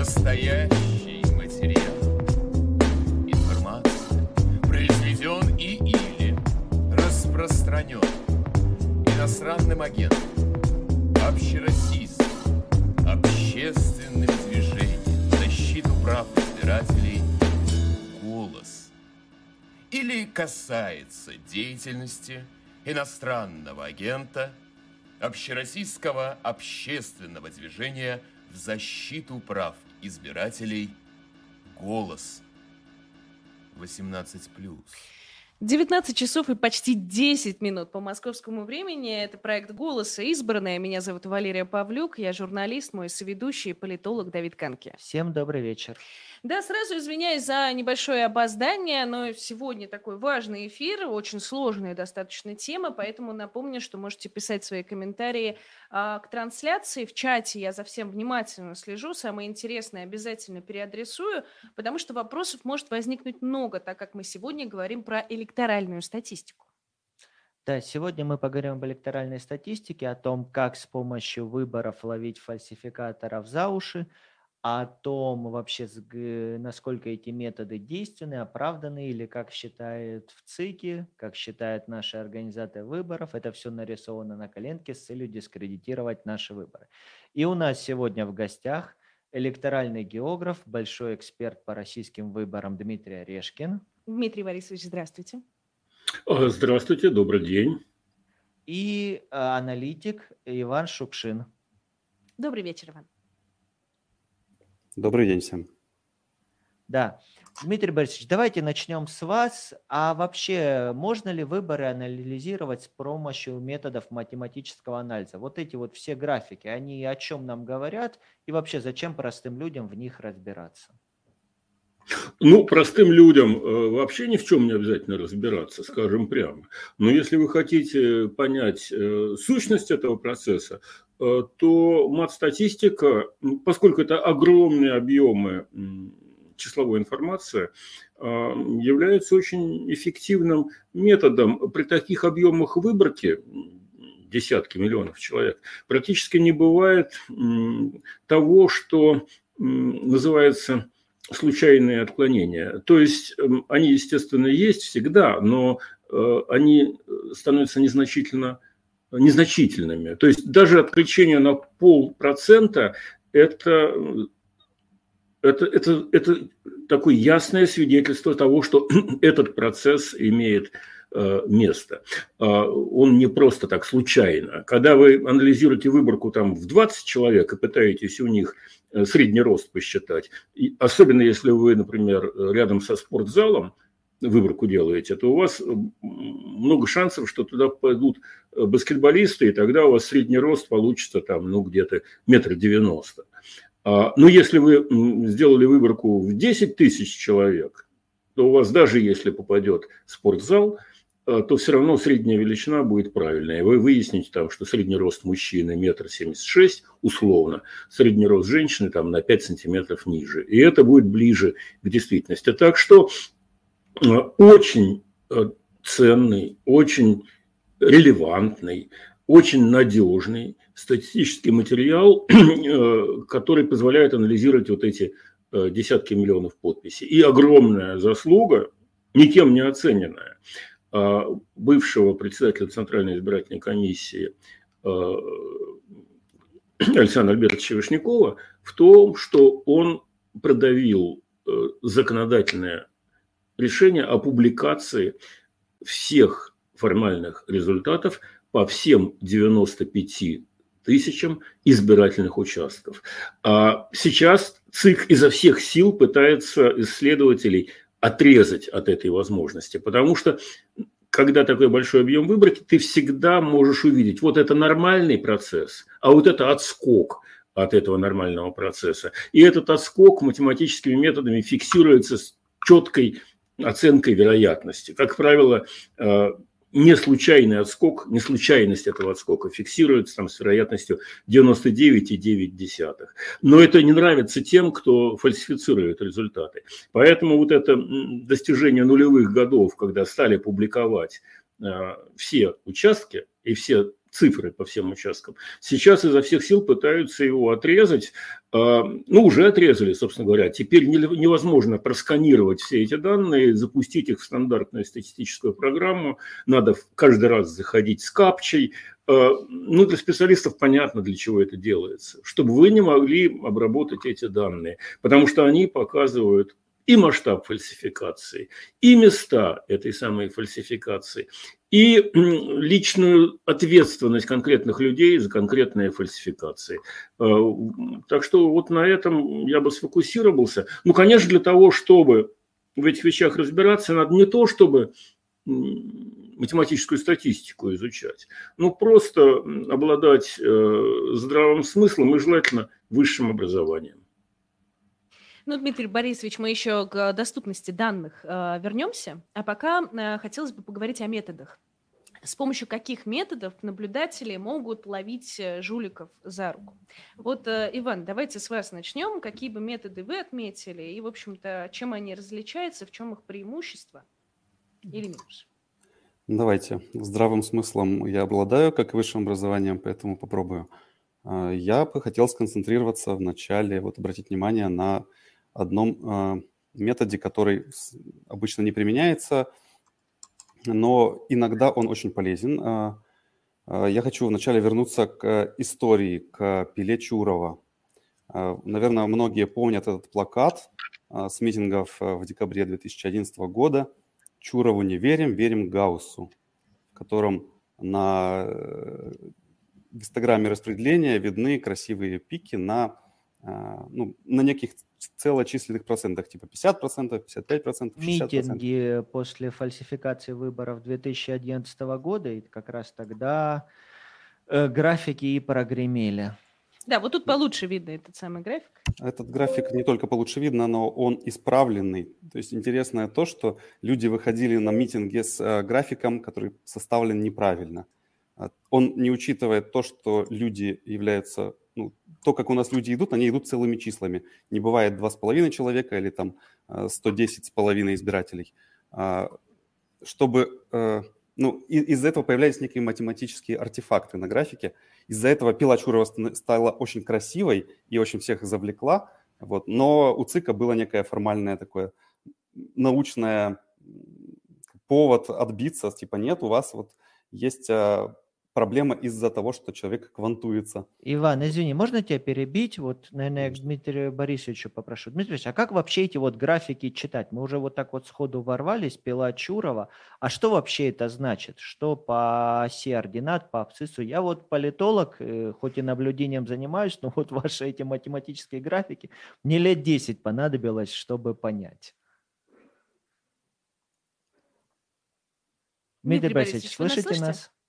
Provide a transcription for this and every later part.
Настоящий материал. Информация произведен и или распространен иностранным агентом, общероссийским, общественным движением защиту прав избирателей «Голос» или касается деятельности иностранного агента общероссийского общественного движения в защиту прав избирателей «Голос» 18+. 19 часов и почти 10 минут по московскому времени. Это проект «Голоса. Избранная». Меня зовут Валерия Павлюк. Я журналист, мой соведущий, политолог Давид Канки. Всем добрый вечер. Да, сразу извиняюсь за небольшое опоздание, но сегодня такой важный эфир, очень сложная достаточно тема, поэтому напомню, что можете писать свои комментарии а, к трансляции в чате. Я за всем внимательно слежу, самое интересное обязательно переадресую, потому что вопросов может возникнуть много, так как мы сегодня говорим про электоральную статистику. Да, сегодня мы поговорим об электоральной статистике, о том, как с помощью выборов ловить фальсификаторов за уши, о том вообще, насколько эти методы действенны, оправданы, или как считают в ЦИКе, как считают наши организаторы выборов, это все нарисовано на коленке с целью дискредитировать наши выборы. И у нас сегодня в гостях электоральный географ, большой эксперт по российским выборам Дмитрий Орешкин. Дмитрий Борисович, здравствуйте. А, здравствуйте, добрый день. И а, аналитик Иван Шукшин. Добрый вечер, Иван. Добрый день всем. Да. Дмитрий Борисович, давайте начнем с вас. А вообще, можно ли выборы анализировать с помощью методов математического анализа? Вот эти вот все графики, они о чем нам говорят? И вообще, зачем простым людям в них разбираться? Ну, простым людям э, вообще ни в чем не обязательно разбираться, скажем прямо. Но если вы хотите понять э, сущность этого процесса, то мат-статистика, поскольку это огромные объемы числовой информации, является очень эффективным методом при таких объемах выборки, десятки миллионов человек, практически не бывает того, что называется случайные отклонения. То есть эм, они, естественно, есть всегда, но э, они становятся незначительно незначительными. То есть даже отключение на полпроцента это, это, это, это такое ясное свидетельство того, что этот процесс имеет Э, место. А, он не просто так случайно. Когда вы анализируете выборку там в 20 человек и пытаетесь у них э, средний рост посчитать, и особенно если вы, например, рядом со спортзалом, выборку делаете, то у вас много шансов, что туда пойдут баскетболисты, и тогда у вас средний рост получится там, ну, где-то метр девяносто. А, но если вы сделали выборку в 10 тысяч человек, то у вас даже если попадет спортзал – Э, то все равно средняя величина будет правильная. Вы выясните там, что средний рост мужчины метр семьдесят шесть, условно, средний рост женщины там на 5 сантиметров ниже. И это будет ближе к действительности. Так что э, очень э, ценный, очень релевантный, очень надежный статистический материал, который позволяет анализировать вот эти десятки миллионов подписей. И огромная заслуга, никем не оцененная, а, бывшего председателя Центральной избирательной комиссии Александра Альбертовича Вишнякова в том, что он продавил э, законодательное решение о публикации всех формальных результатов по всем 95 тысячам избирательных участков. А сейчас ЦИК изо всех сил пытается исследователей отрезать от этой возможности, потому что когда такой большой объем выборки, ты всегда можешь увидеть, вот это нормальный процесс, а вот это отскок от этого нормального процесса. И этот отскок математическими методами фиксируется с четкой оценкой вероятности. Как правило, э, не случайный отскок, не случайность этого отскока фиксируется там с вероятностью 99,9. Но это не нравится тем, кто фальсифицирует результаты. Поэтому вот это достижение нулевых годов, когда стали публиковать э, все участки и все цифры по всем участкам. Сейчас изо всех сил пытаются его отрезать. А, ну, уже отрезали, собственно говоря. Теперь невозможно просканировать все эти данные, запустить их в стандартную статистическую программу. Надо каждый раз заходить с капчей. А, ну, для специалистов понятно, для чего это делается. Чтобы вы не могли обработать эти данные. Потому что они показывают и масштаб фальсификации, и места этой самой фальсификации, и личную ответственность конкретных людей за конкретные фальсификации. Э, так что вот на этом я бы сфокусировался. Ну, конечно, для того, чтобы в этих вещах разбираться, надо не то, чтобы математическую статистику изучать, но просто обладать э, здравым смыслом и желательно высшим образованием. Ну, Дмитрий Борисович, мы еще к доступности данных э, вернемся, а пока э, хотелось бы поговорить о методах. С помощью каких методов наблюдатели могут ловить э, жуликов за руку? Вот, э, Иван, давайте с вас начнем. Какие бы методы вы отметили и, в общем-то, чем они различаются, в чем их преимущество или минус? Давайте. Здравым смыслом я обладаю, как высшим образованием, поэтому попробую. А, я бы хотел сконцентрироваться в начале, вот обратить внимание на одном а, методе, который обычно не применяется, но иногда он очень полезен. А, а, я хочу вначале вернуться к истории, к Пиле Чурова. Наверное, многие помнят этот плакат с митингов в декабре 2011 года «Чурову не верим, верим Гауссу», в котором на э, гистограмме распределения видны красивые пики на, ну, на неких целочисленных процентах, типа 50%, 55%, 60%. Митинги после фальсификации выборов 2011 года, и как раз тогда э, графики и прогремели. Да, вот тут получше видно этот самый график. Этот график не только получше видно, но он исправленный. То есть интересное то, что люди выходили на митинги с э, графиком, который составлен неправильно. Он не учитывает то, что люди являются ну, то, как у нас люди идут, они идут целыми числами. Не бывает два с половиной человека или там 110 э, с половиной избирателей. А, чтобы, э, ну, из-за этого появлялись некие математические артефакты на графике. Из-за этого пила Чурова стала очень красивой и очень всех завлекла. Вот. Но у ЦИКа было некое формальное такое научное повод отбиться, типа нет, у вас вот есть а, проблема из-за того, что человек квантуется. Иван, извини, можно тебя перебить? Вот, наверное, я к Дмитрию Борисовичу попрошу. Дмитрий Борисович, а как вообще эти вот графики читать? Мы уже вот так вот сходу ворвались, пила Чурова. А что вообще это значит? Что по оси ординат, по абсциссу? Я вот политолог, э, хоть и наблюдением занимаюсь, но вот ваши эти математические графики, мне лет 10 понадобилось, чтобы понять. Дмитрий, Дмитрий Борисович, слышите нас? Слышите?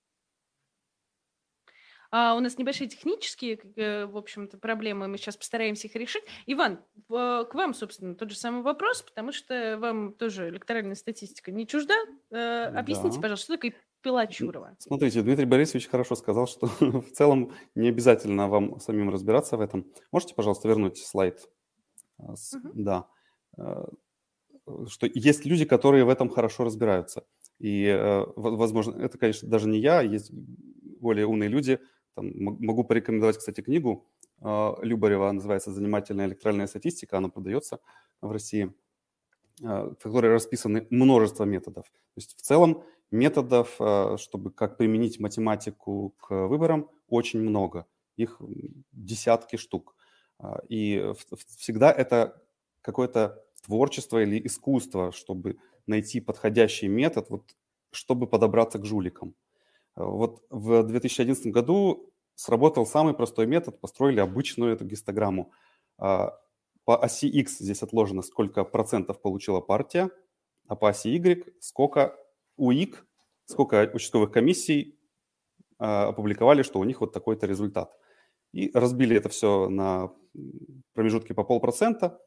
А, у нас небольшие технические, э, в общем-то, проблемы, мы сейчас постараемся их решить. Иван, к вам, собственно, тот же самый вопрос, потому что вам тоже электоральная статистика не чужда. Э, объясните, да. пожалуйста, что такое пила Чурова? Смотрите, Дмитрий Борисович хорошо сказал, что в целом не обязательно вам самим разбираться в этом. Можете, пожалуйста, вернуть слайд? Угу. Да. Что есть люди, которые в этом хорошо разбираются. И, возможно, это, конечно, даже не я, есть более умные люди, там, могу порекомендовать, кстати, книгу а, Любарева, называется «Занимательная электоральная статистика», она продается в России, а, в которой расписаны множество методов. То есть в целом методов, а, чтобы как применить математику к выборам, очень много. Их десятки штук. И всегда это какое-то творчество или искусство, чтобы найти подходящий метод, вот, чтобы подобраться к жуликам. Вот в 2011 году сработал самый простой метод, построили обычную эту гистограмму. А, по оси X здесь отложено, сколько процентов получила партия, а по оси Y сколько УИК, сколько участковых комиссий а, опубликовали, что у них вот такой-то результат. И разбили это все на промежутки по полпроцента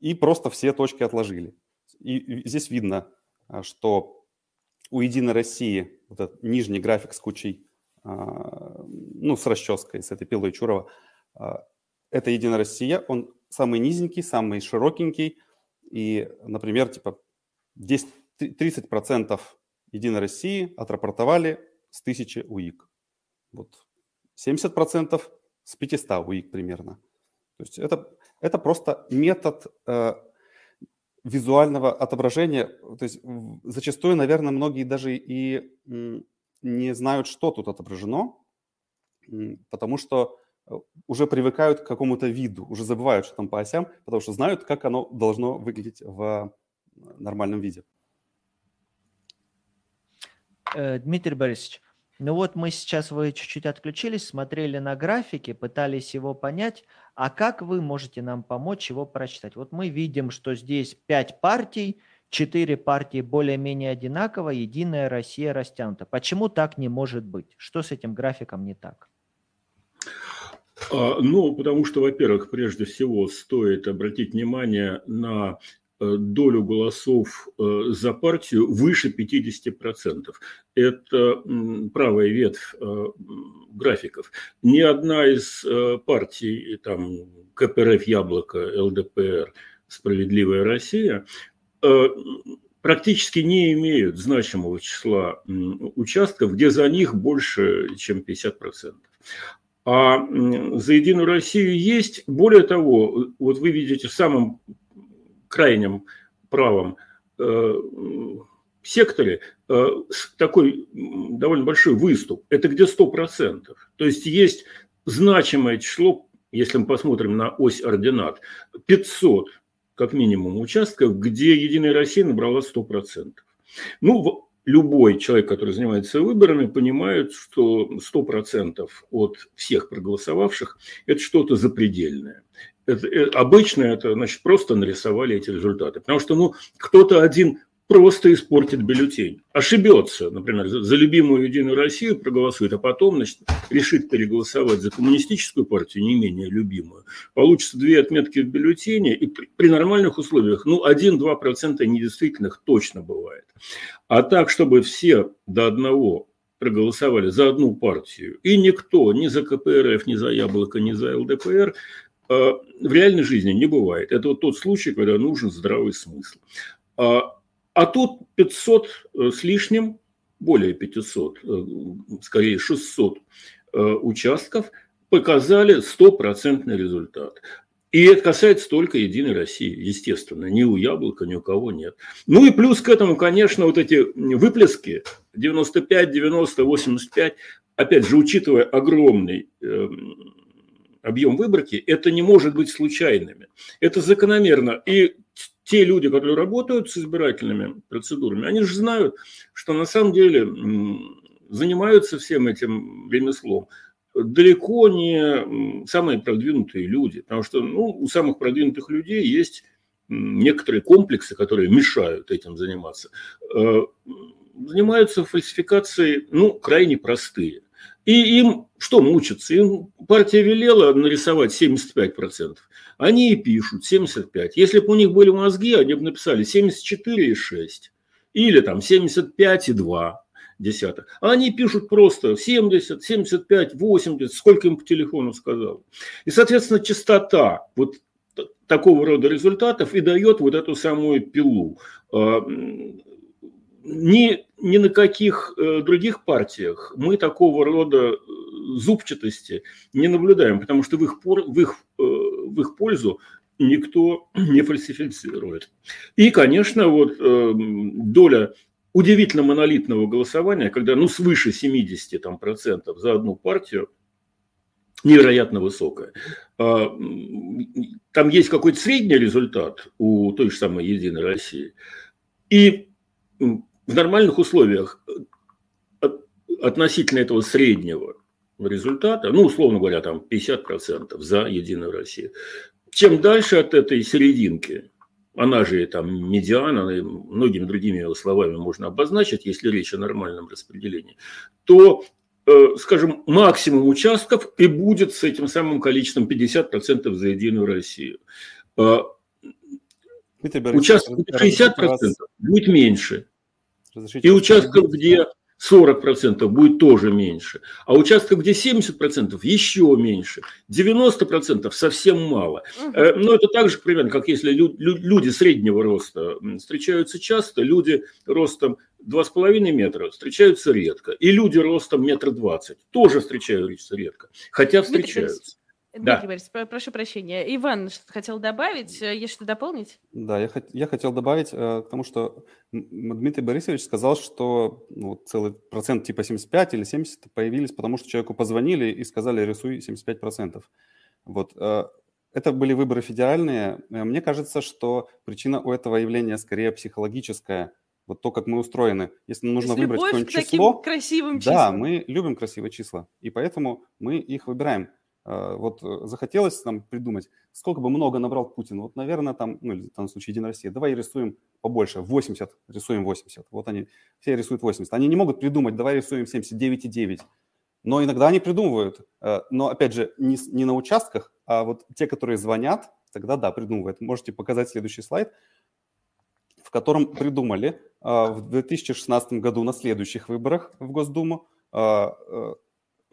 и просто все точки отложили. И здесь видно, а, что у Единой России вот этот нижний график с кучей, а, ну, с расческой, с этой пилой Чурова, а, это Единая Россия, он самый низенький, самый широкенький, и, например, типа 10, 30% Единой России отрапортовали с 1000 УИК. Вот 70% с 500 УИК примерно. То есть это, это просто метод э, визуального отображения. То есть зачастую, наверное, многие даже и не знают, что тут отображено, потому что э, уже привыкают к какому-то виду, уже забывают, что там по осям, потому что знают, как оно должно выглядеть в нормальном виде. Э, Дмитрий Борисович, ну вот мы сейчас, вы чуть-чуть отключились, смотрели на графики, пытались его понять, а как вы можете нам помочь его прочитать? Вот мы видим, что здесь пять партий, четыре партии более-менее одинаково, Единая Россия растянута. Почему так не может быть? Что с этим графиком не так? А, ну, потому что, во-первых, прежде всего стоит обратить внимание на долю голосов э, за партию выше 50%. Это правая ветвь э, графиков. Ни одна из партий, там, КПРФ «Яблоко», ЛДПР, «Справедливая Россия», практически не имеют значимого числа участков, где за них больше, чем 50%. А за Единую Россию есть, более того, вот вы видите в самом крайнем правом э, секторе э, такой довольно большой выступ. Это где 100%. То есть есть значимое число, если мы посмотрим на ось ординат, 500 как минимум участков, где Единая Россия набрала 100%. Ну, любой человек, который занимается выборами, понимает, что 100% от всех проголосовавших – это что-то запредельное это, э, обычно это значит просто нарисовали эти результаты. Потому что ну, кто-то один просто испортит бюллетень. Ошибется, например, за, за любимую Единую Россию проголосует, а потом значит, решит переголосовать за коммунистическую партию, не менее любимую. Получится две отметки в бюллетене, и при, при нормальных условиях, ну, 1-2% недействительных точно бывает. А так, чтобы все до одного проголосовали за одну партию, и никто ни за КПРФ, ни за Яблоко, ни за ЛДПР в реальной жизни не бывает. Это вот тот случай, когда нужен здравый смысл. А, а тут 500 э, с лишним, более 500, э, скорее 600 участков показали стопроцентный результат. И это касается только Единой России, естественно. Ни у Яблока, ни у кого нет. Ну и плюс к этому, конечно, вот эти выплески 95, 90, 85, опять же, учитывая огромный эм, объем выборки, это не может быть случайными. Это закономерно. И те люди, которые работают с избирательными процедурами, они же знают, что на самом деле занимаются всем этим ремеслом далеко не самые продвинутые люди, потому что ну, у самых продвинутых людей есть некоторые комплексы, которые мешают этим заниматься. Э, занимаются фальсификацией, ну, крайне простые. И им что мучиться? Им партия велела нарисовать 75%. Они и пишут 75%. Если бы у них были мозги, они бы написали 74,6. Или там 75,2 десятых. А они пишут просто 70, 75, 80, сколько им по телефону сказал. И, соответственно, частота вот такого рода результатов и дает вот эту самую пилу. Ни, ни на каких э, других партиях мы такого рода э, зубчатости не наблюдаем, потому что в их, в их, э, в их пользу никто не фальсифицирует. И, конечно, вот доля удивительно монолитного голосования, когда ну, свыше 70 там, процентов за одну партию, невероятно высокая. А, там есть какой-то средний результат у той же самой «Единой России». И в нормальных условиях э, относительно этого среднего результата, ну, условно говоря, там 50% за Единую Россию. Чем дальше от этой серединки, она же там медиана, многими другими словами можно обозначить, если речь о нормальном распределении, то, э, скажем, максимум участков и будет с этим самым количеством 50% за Единую Россию. Э, участков 60% будет меньше. Разрешите и участков, где 40% будет тоже меньше. А участков, где 70%, еще меньше. 90% совсем мало. Угу. Но это так же примерно, как если люди среднего роста встречаются часто, люди ростом 2,5 метра встречаются редко. И люди ростом метр двадцать тоже встречаются редко. Хотя встречаются. Дмитрий да. Борисович, прошу прощения. Иван что-то хотел добавить. Э, есть что дополнить? Да, я, я хотел добавить э, к тому, что Дмитрий Борисович сказал, что ну, целый процент типа 75 или 70 появились, потому что человеку позвонили и сказали, рисуй 75%. Вот. Э, это были выборы федеральные. Э, мне кажется, что причина у этого явления скорее психологическая. Вот то, как мы устроены. Если нужно То выбрать какое-нибудь число... красивым числом. Да, мы любим красивые числа, и поэтому мы их выбираем. А, вот э, захотелось нам придумать, сколько бы много набрал Путин. Вот, наверное, там, ну, или в данном случае Единая Россия, давай рисуем побольше, 80, рисуем 80. Вот они все рисуют 80. Они не могут придумать, давай рисуем 79,9. Но иногда они придумывают. Э, но, опять же, не, не на участках, а вот те, которые звонят, тогда да, придумывают. Можете показать следующий слайд, в котором придумали в 2016 году на следующих выборах в Госдуму э,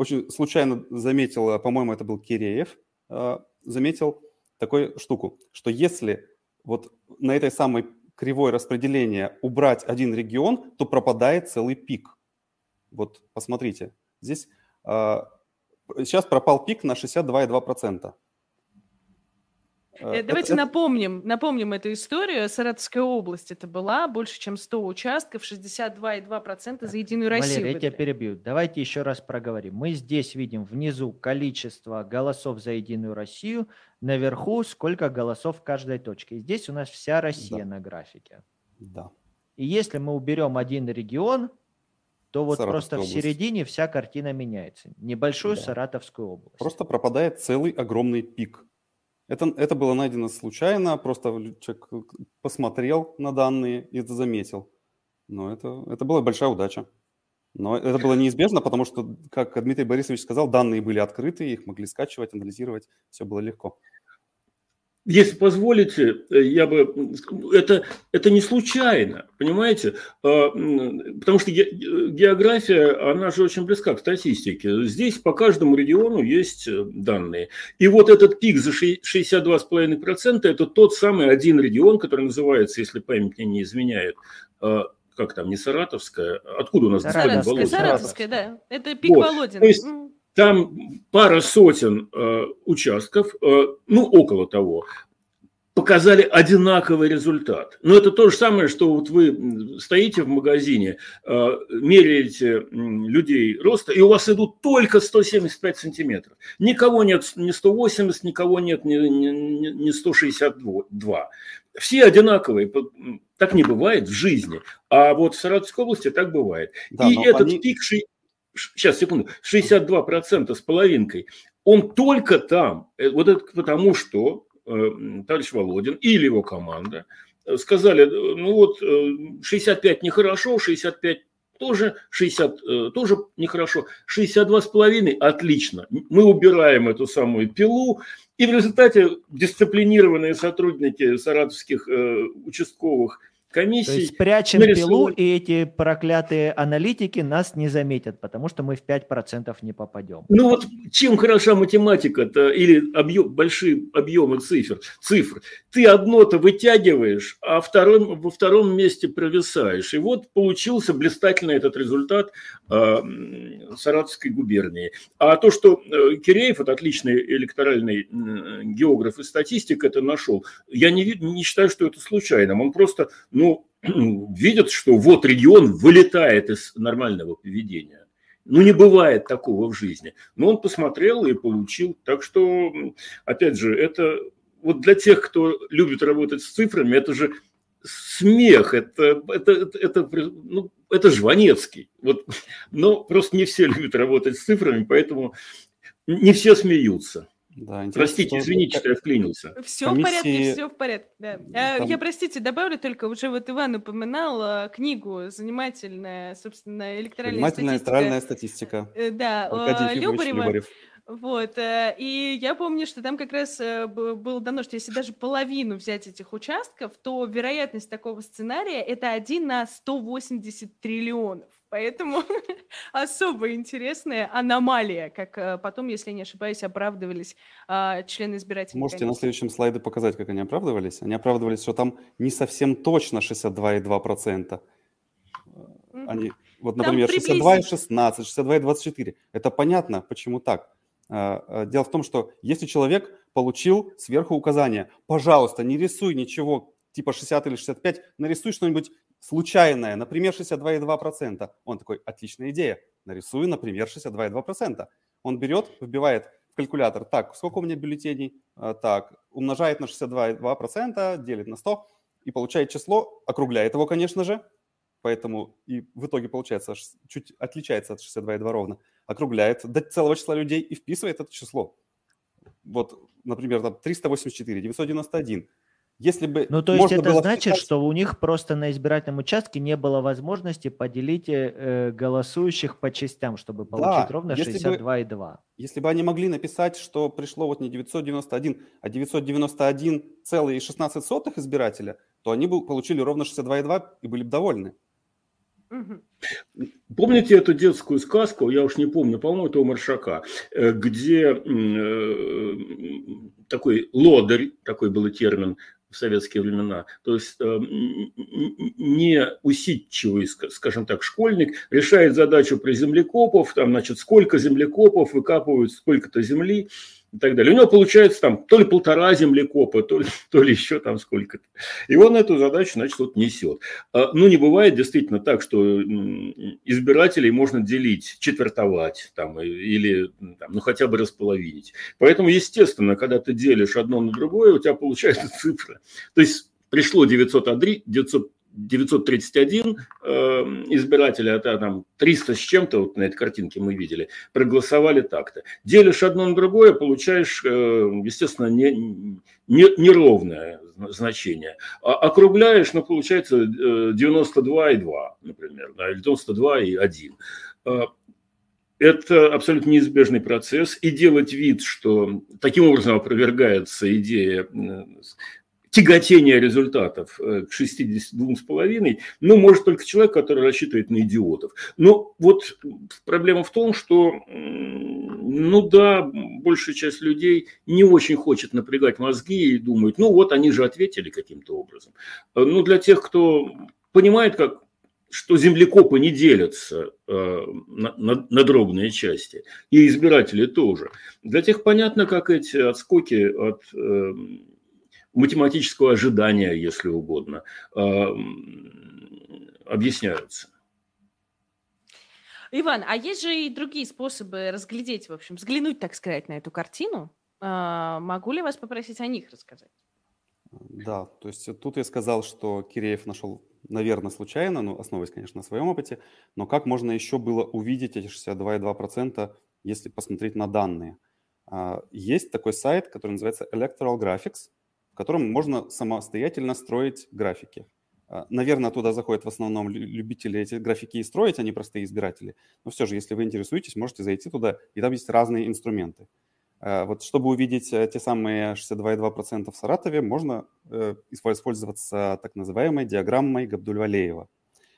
очень случайно заметил, по-моему, это был Киреев, а, заметил такую штуку, что если вот на этой самой кривой распределения убрать один регион, то пропадает целый пик. Вот посмотрите, здесь сейчас пропал пик на 62,2%. Э, э, давайте это, напомним, напомним эту историю. Саратовская область это была, больше чем 100 участков, 62,2% за Единую Россию. Валерий, я тебя перебью. Давайте еще раз проговорим. Мы здесь видим внизу количество голосов за Единую Россию, наверху сколько голосов в каждой точке. И здесь у нас вся Россия да. на графике. Да. И если мы уберем один регион, то вот просто область. в середине вся картина меняется. Небольшую да. Саратовскую область. Просто пропадает целый огромный пик это, это было найдено случайно, просто человек посмотрел на данные и это заметил. Но это, это была большая удача. Но это было неизбежно, потому что, как Дмитрий Борисович сказал, данные были открыты, их могли скачивать, анализировать, все было легко. Если позволите, э, я бы... Это, это не случайно, понимаете? А, потому что география, она же очень близка к статистике. Здесь по каждому региону есть э, данные. И вот этот пик за 62,5% – это тот самый один регион, который называется, если память мне не изменяет, а, как там, не Саратовская, откуда у нас Саратовская, Саратовская, да. Это пик вот. Володин. То есть, там пара сотен э, участков, э, ну, около того, показали одинаковый результат. Но это то же самое, что вот вы стоите в магазине, э, меряете людей роста, и у вас идут только 175 сантиметров. Никого нет не 180, никого нет не, не, не 162. Все одинаковые. Так не бывает в жизни. А вот в Саратовской области так бывает. Да, и этот они... пик сейчас, секунду, 62% с половинкой, он только там, э, вот это потому что э, товарищ Володин или его команда э, сказали, ну вот 65 нехорошо, 65 тоже 60 тоже нехорошо, 62 с половиной отлично. Мы убираем эту самую пилу, и в результате дисциплинированные сотрудники саратовских участковых комиссий. То есть спрячем нарисован... пилу, и эти проклятые аналитики нас не заметят, потому что мы в 5% не попадем. Ну вот чем хороша математика-то или объем, большие объемы цифр, цифр. Ты одно-то вытягиваешь, а втором, во втором месте провисаешь. И вот получился блистательный этот результат э, Саратовской губернии. А то, что э, Киреев, это отличный электоральный э, географ и статистик, это нашел, я не, не считаю, что это случайным. Он просто, ну, ну, видят, что вот регион вылетает из нормального поведения. Ну, не бывает такого в жизни. Но он посмотрел и получил. Так что, опять же, это вот для тех, кто любит работать с цифрами, это же смех, это, это, это, это, ну, это Жванецкий. Вот, но просто не все любят работать с цифрами, поэтому не все смеются. Да, Простите, извините, что я вклинился. Все комиссии... в порядке, все в порядке. Да. А, Там... Я, простите, добавлю только, уже вот Иван упоминал а, книгу занимательная, собственно, электоральная занимательная статистика. электоральная статистика. Э, да, а, Любарева. Любарев. Вот, э, и я помню, что там как раз э, было дано, что если даже половину взять этих участков, то вероятность такого сценария это 1 на 180 триллионов. Поэтому особо интересная аномалия, как э, потом, если не ошибаюсь, оправдывались а, члены избирательной Можете комиссии. на следующем слайде показать, как они оправдывались? Они оправдывались, что там не совсем точно 62,2%. Они, вот, например, 62,16, 62,24. Это понятно, почему так. А, а, дело в том, что если человек получил сверху указание, пожалуйста, не рисуй ничего типа 60 или 65, нарисуй что-нибудь случайное, например, 62,2%. Он такой, отличная идея, нарисую, например, 62,2%. Он берет, вбивает в калькулятор, так, сколько у меня бюллетеней, а, так, умножает на 62,2%, делит на 100 и получает число, округляет его, конечно же, поэтому и в итоге получается чуть отличается от 62,2 ровно, округляет до целого числа людей и вписывает это число. Вот, например, там 384, 991. Если бы ну, то есть это было значит, вписать... что у них просто на избирательном участке не было возможности поделить э, голосующих по частям, чтобы получить да, ровно 62,2. Если бы они могли написать, что пришло вот не 991, а 991,16 избирателя, то они бы получили ровно 62,2 и были бы довольны. Помните эту детскую сказку, я уж не помню, по-моему, это у Маршака, э, где э, такой лодырь, такой был термин в советские времена, то есть э, неусидчивый, скажем так, школьник решает задачу про землекопов, там, значит, сколько землекопов выкапывают сколько-то земли, и так далее. У него получается там то ли полтора землекопа, то ли, то ли еще там сколько-то. И он эту задачу, значит, вот несет. А, ну, не бывает действительно так, что избирателей можно делить, четвертовать там, или там, ну, хотя бы располовинить. Поэтому, естественно, когда ты делишь одно на другое, у тебя получается цифра. То есть пришло 901, 900 931 э, избирателя, это там 300 с чем-то, вот на этой картинке мы видели, проголосовали так-то. Делишь одно на другое, получаешь, э, естественно, не, не, неровное значение. А округляешь, ну, получается 92,2, э, например, да, или 92,1 э, это абсолютно неизбежный процесс, и делать вид, что таким образом опровергается идея тяготения результатов э, к 62,5, ну, может только человек, который рассчитывает на идиотов. Но вот проблема в том, что, ну да, большая часть людей не очень хочет напрягать мозги и думают, ну вот они же ответили каким-то образом. Ну, для тех, кто понимает, как что землекопы не делятся э, на, на, на дробные части, и избиратели тоже. Для тех понятно, как эти отскоки от э, математического ожидания, если угодно, а, объясняются. Иван, а есть же и другие способы разглядеть, в общем, взглянуть, так сказать, на эту картину. А, могу ли вас попросить о них рассказать? Да, то есть тут я сказал, что Киреев нашел, наверное, случайно, ну, основываясь, конечно, на своем опыте, но как можно еще было увидеть эти 62,2%, если посмотреть на данные? А, есть такой сайт, который называется Electoral Graphics, в котором можно самостоятельно строить графики. А, наверное, туда заходят в основном любители эти графики и строить, а не простые избиратели. Но все же, если вы интересуетесь, можете зайти туда, и там есть разные инструменты. А, вот чтобы увидеть э, те самые 62,2% в Саратове, можно э, использоваться так называемой диаграммой Габдуль-Валеева.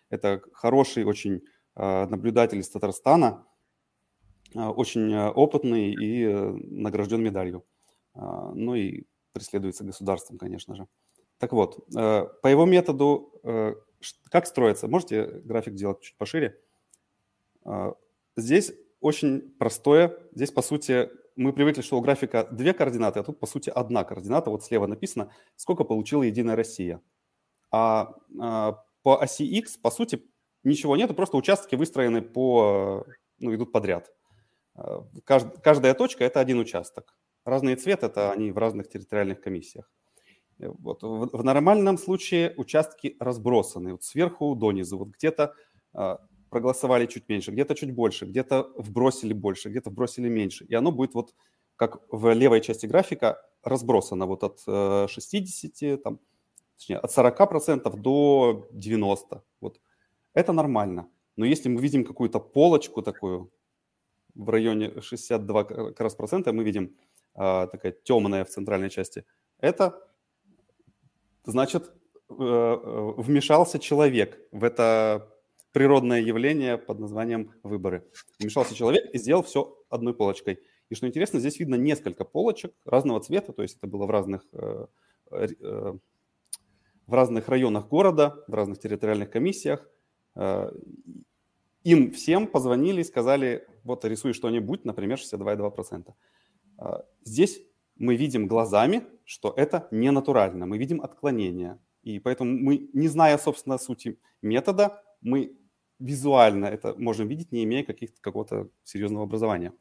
Это хороший очень а, наблюдатель из Татарстана, очень э, опытный и награжден медалью. Ну и преследуется государством, конечно же. Так вот, э, по его методу, э, как строится? Можете график делать чуть пошире? Э, здесь очень простое. Здесь, по сути, мы привыкли, что у графика две координаты, а тут, по сути, одна координата. Вот слева написано, сколько получила Единая Россия. А по оси X, по сути, ничего нету, просто участки выстроены по, ну, идут подряд. Каждая точка – это один участок. Разные цветы – это они в разных территориальных комиссиях. Э, вот. В, в нормальном случае участки разбросаны вот сверху донизу. Вот где-то э, проголосовали чуть меньше, где-то чуть больше, где-то вбросили больше, где-то вбросили меньше. И оно будет вот как в левой части графика разбросано вот от э, 60, там, точнее, от 40% до 90%. Вот. Это нормально. Но если мы видим какую-то полочку такую в районе 62 как раз процента, мы видим такая темная в центральной части, это значит э, э, вмешался человек в это природное явление под названием выборы. Вмешался человек и сделал все одной полочкой. И что интересно, здесь видно несколько полочек разного цвета, то есть это было в разных, э, в разных районах города, в разных территориальных комиссиях. Им всем позвонили и сказали, вот рисуй что-нибудь, например, 62,2%. Здесь мы видим глазами, что это не натурально, мы видим отклонение. И поэтому мы, не зная, собственно, сути метода, мы визуально это можем видеть, не имея каких-то, какого-то серьезного образования.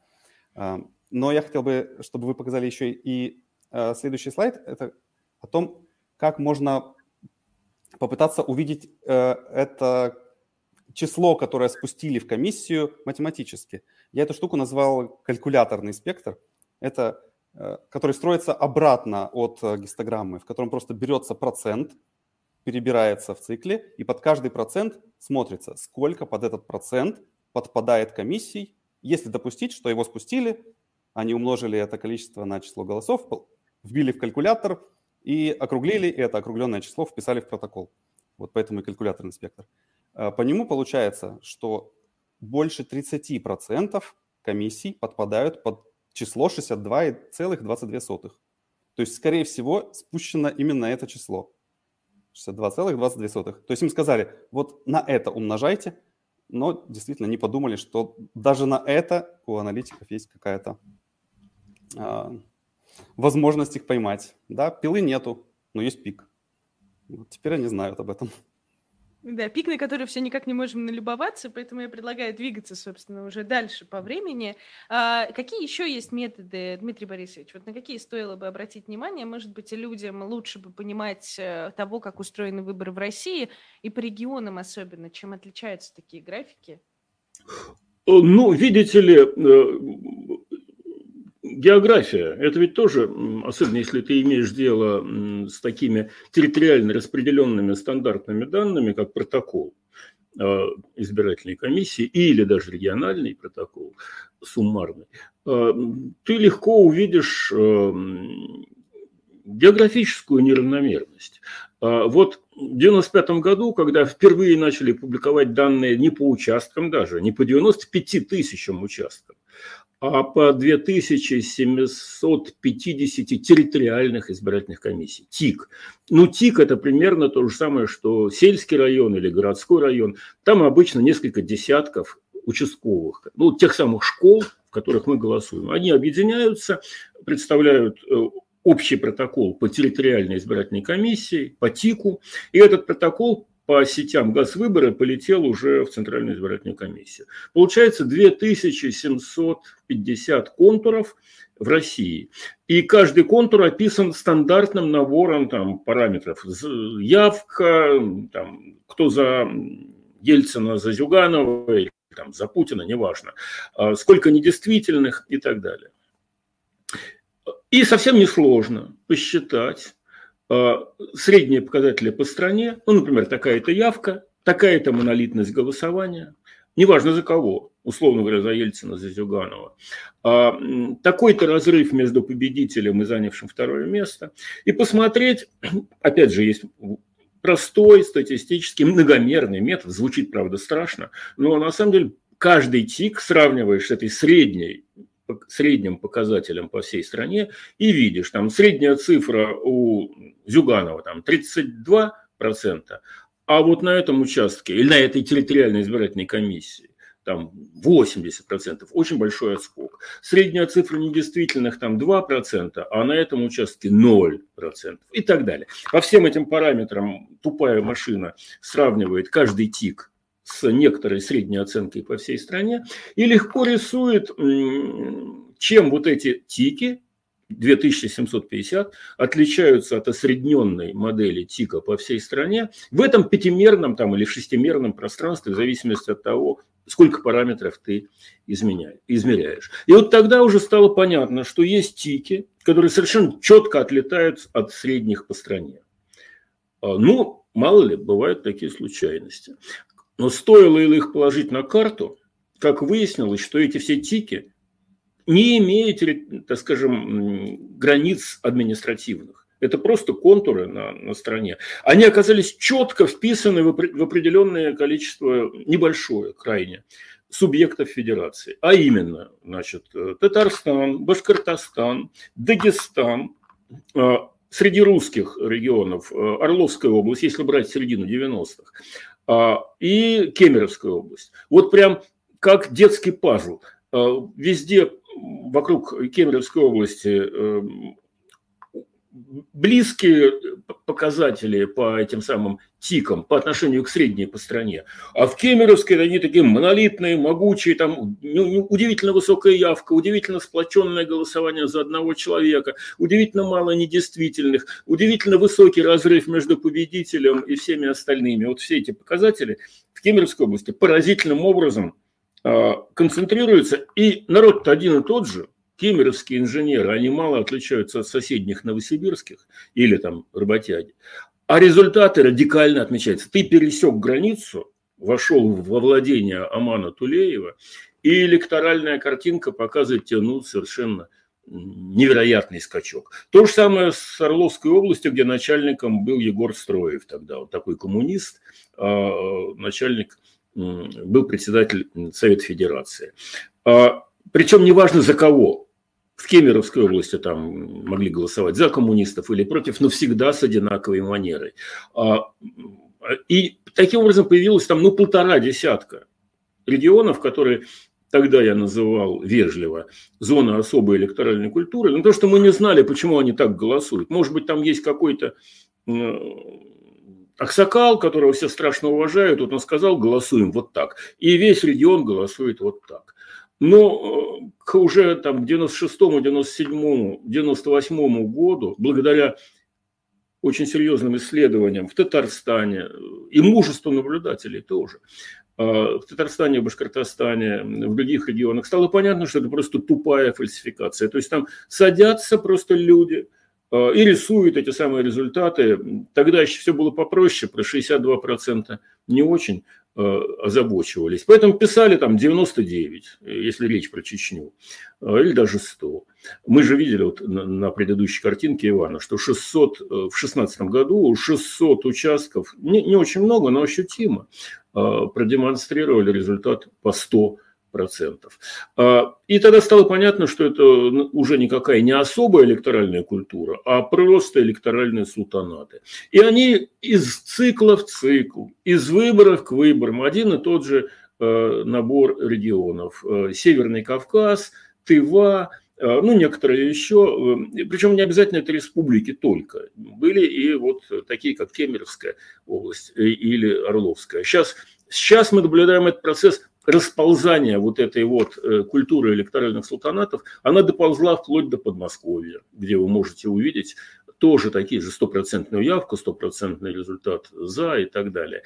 Но я хотел бы, чтобы вы показали еще и э, следующий слайд. Это о том, как можно попытаться увидеть э, это число, которое спустили в комиссию математически. Я эту штуку назвал калькуляторный спектр. Это э, который строится обратно от гистограммы, в котором просто берется процент, перебирается в цикле, и под каждый процент смотрится, сколько под этот процент подпадает комиссий. Если допустить, что его спустили, они умножили это количество на число голосов, вбили в калькулятор и округлили, и это округленное число вписали в протокол. Вот поэтому и калькуляторный спектр. А, по нему получается, что больше 30% комиссий подпадают под число 62,22. То есть, скорее всего, спущено именно это число. 62,22. То есть им сказали, вот на это умножайте, но действительно не подумали, что даже на это у аналитиков есть какая-то а, возможность их поймать. Да, пилы нету, но есть пик. Вот теперь они знают об этом. Да, пик, на который все никак не можем налюбоваться, поэтому я предлагаю двигаться, собственно, уже дальше по времени. А, какие еще есть методы, Дмитрий Борисович? Вот на какие стоило бы обратить внимание? Может быть, людям лучше бы понимать э, того, как устроены выборы в России и по регионам особенно, чем отличаются такие графики? Ну, видите ли, э, география, это ведь тоже, особенно если ты имеешь дело с такими территориально распределенными стандартными данными, как протокол э, избирательной комиссии или даже региональный протокол суммарный, э, ты легко увидишь э, географическую неравномерность. Вот в 1995 году, когда впервые начали публиковать данные не по участкам даже, не по 95 тысячам участков, а по 2750 территориальных избирательных комиссий. ТИК. Ну, ТИК – это примерно то же самое, что сельский район или городской район. Там обычно несколько десятков участковых, ну, тех самых школ, в которых мы голосуем. Они объединяются, представляют э, общий протокол по территориальной избирательной комиссии, по ТИКу, и этот протокол по сетям газвыборы полетел уже в Центральную избирательную комиссию. Получается 2750 контуров в России. И каждый контур описан стандартным набором там, параметров. Явка, там, кто за Ельцина, за Зюганова, там, за Путина, неважно. А сколько недействительных и так далее. И совсем несложно посчитать, средние показатели по стране, ну, например, такая-то явка, такая-то монолитность голосования, неважно за кого, условно говоря, за Ельцина, за Зюганова, а, такой-то разрыв между победителем и занявшим второе место, и посмотреть, опять же, есть простой статистический многомерный метод, звучит, правда, страшно, но на самом деле каждый тик сравниваешь с этой средней средним показателям по всей стране и видишь, там средняя цифра у Зюганова там 32%, а вот на этом участке или на этой территориальной избирательной комиссии там 80%, очень большой отскок. Средняя цифра недействительных там 2%, а на этом участке 0% и так далее. По всем этим параметрам тупая машина сравнивает каждый тик с некоторой средней оценкой по всей стране и легко рисует, чем вот эти тики 2750 отличаются от осредненной модели тика по всей стране в этом пятимерном там, или шестимерном пространстве, в зависимости от того, сколько параметров ты измеряешь. И вот тогда уже стало понятно, что есть тики, которые совершенно четко отлетают от средних по стране. А, ну, мало ли, бывают такие случайности. Но стоило их положить на карту, как выяснилось, что эти все тики не имеют, так скажем, границ административных. Это просто контуры на, на стране. Они оказались четко вписаны в, в определенное количество, небольшое крайне, субъектов федерации. А именно, значит, э, Татарстан, Башкортостан, Дагестан, э, среди русских регионов э, Орловская область, если брать середину 90-х, и Кемеровская область. Вот прям как детский пазл. Везде вокруг Кемеровской области близкие показатели по этим самым тикам по отношению к средней по стране. А в Кемеровской они такие монолитные, могучие, там ну, удивительно высокая явка, удивительно сплоченное голосование за одного человека, удивительно мало недействительных, удивительно высокий разрыв между победителем и всеми остальными. Вот все эти показатели в Кемеровской области поразительным образом э, концентрируются, и народ-то один и тот же – кемеровские инженеры, они мало отличаются от соседних новосибирских или там работяги. А результаты радикально отмечаются. Ты пересек границу, вошел во владение Амана Тулеева, и электоральная картинка показывает тебе ну, совершенно невероятный скачок. То же самое с Орловской областью, где начальником был Егор Строев тогда, вот такой коммунист, а начальник был председатель Совета Федерации. А, причем неважно за кого, в Кемеровской области там могли голосовать за коммунистов или против, но всегда с одинаковой манерой. А, и таким образом появилось там ну полтора десятка регионов, которые тогда я называл вежливо зона особой электоральной культуры, но то, что мы не знали, почему они так голосуют. Может быть, там есть какой-то Аксакал, которого все страшно уважают, вот он сказал, голосуем вот так. И весь регион голосует вот так. Но э, к уже там 96-му, 97-му, 98-му году, благодаря очень серьезным исследованиям в Татарстане и мужеству наблюдателей тоже, э, в Татарстане, в Башкортостане, в других регионах, стало понятно, что это просто тупая фальсификация. То есть там садятся просто люди э, и рисуют эти самые результаты. Тогда еще все было попроще, про 62% не очень, Э, озабочивались. Поэтому писали там 99, если речь про Чечню, э, или даже 100. Мы же видели вот на, предыдущей картинке Ивана, что 600, э, в 2016 году 600 участков, не, не очень много, но ощутимо, продемонстрировали результат по 100 процентов. А, и тогда стало понятно, что это ну, уже никакая не особая электоральная культура, а просто электоральные султанаты. И они из цикла в цикл, из выборов к выборам, один и тот же э, набор регионов. Э, Северный Кавказ, Тыва, э, ну, некоторые еще, причем не обязательно это республики только. Были и вот такие, как Кемеровская область или Орловская. Сейчас, сейчас мы наблюдаем этот процесс расползание вот этой вот э, культуры электоральных султанатов, она доползла вплоть до Подмосковья, где вы можете увидеть тоже такие же стопроцентную явку, стопроцентный результат за и так далее.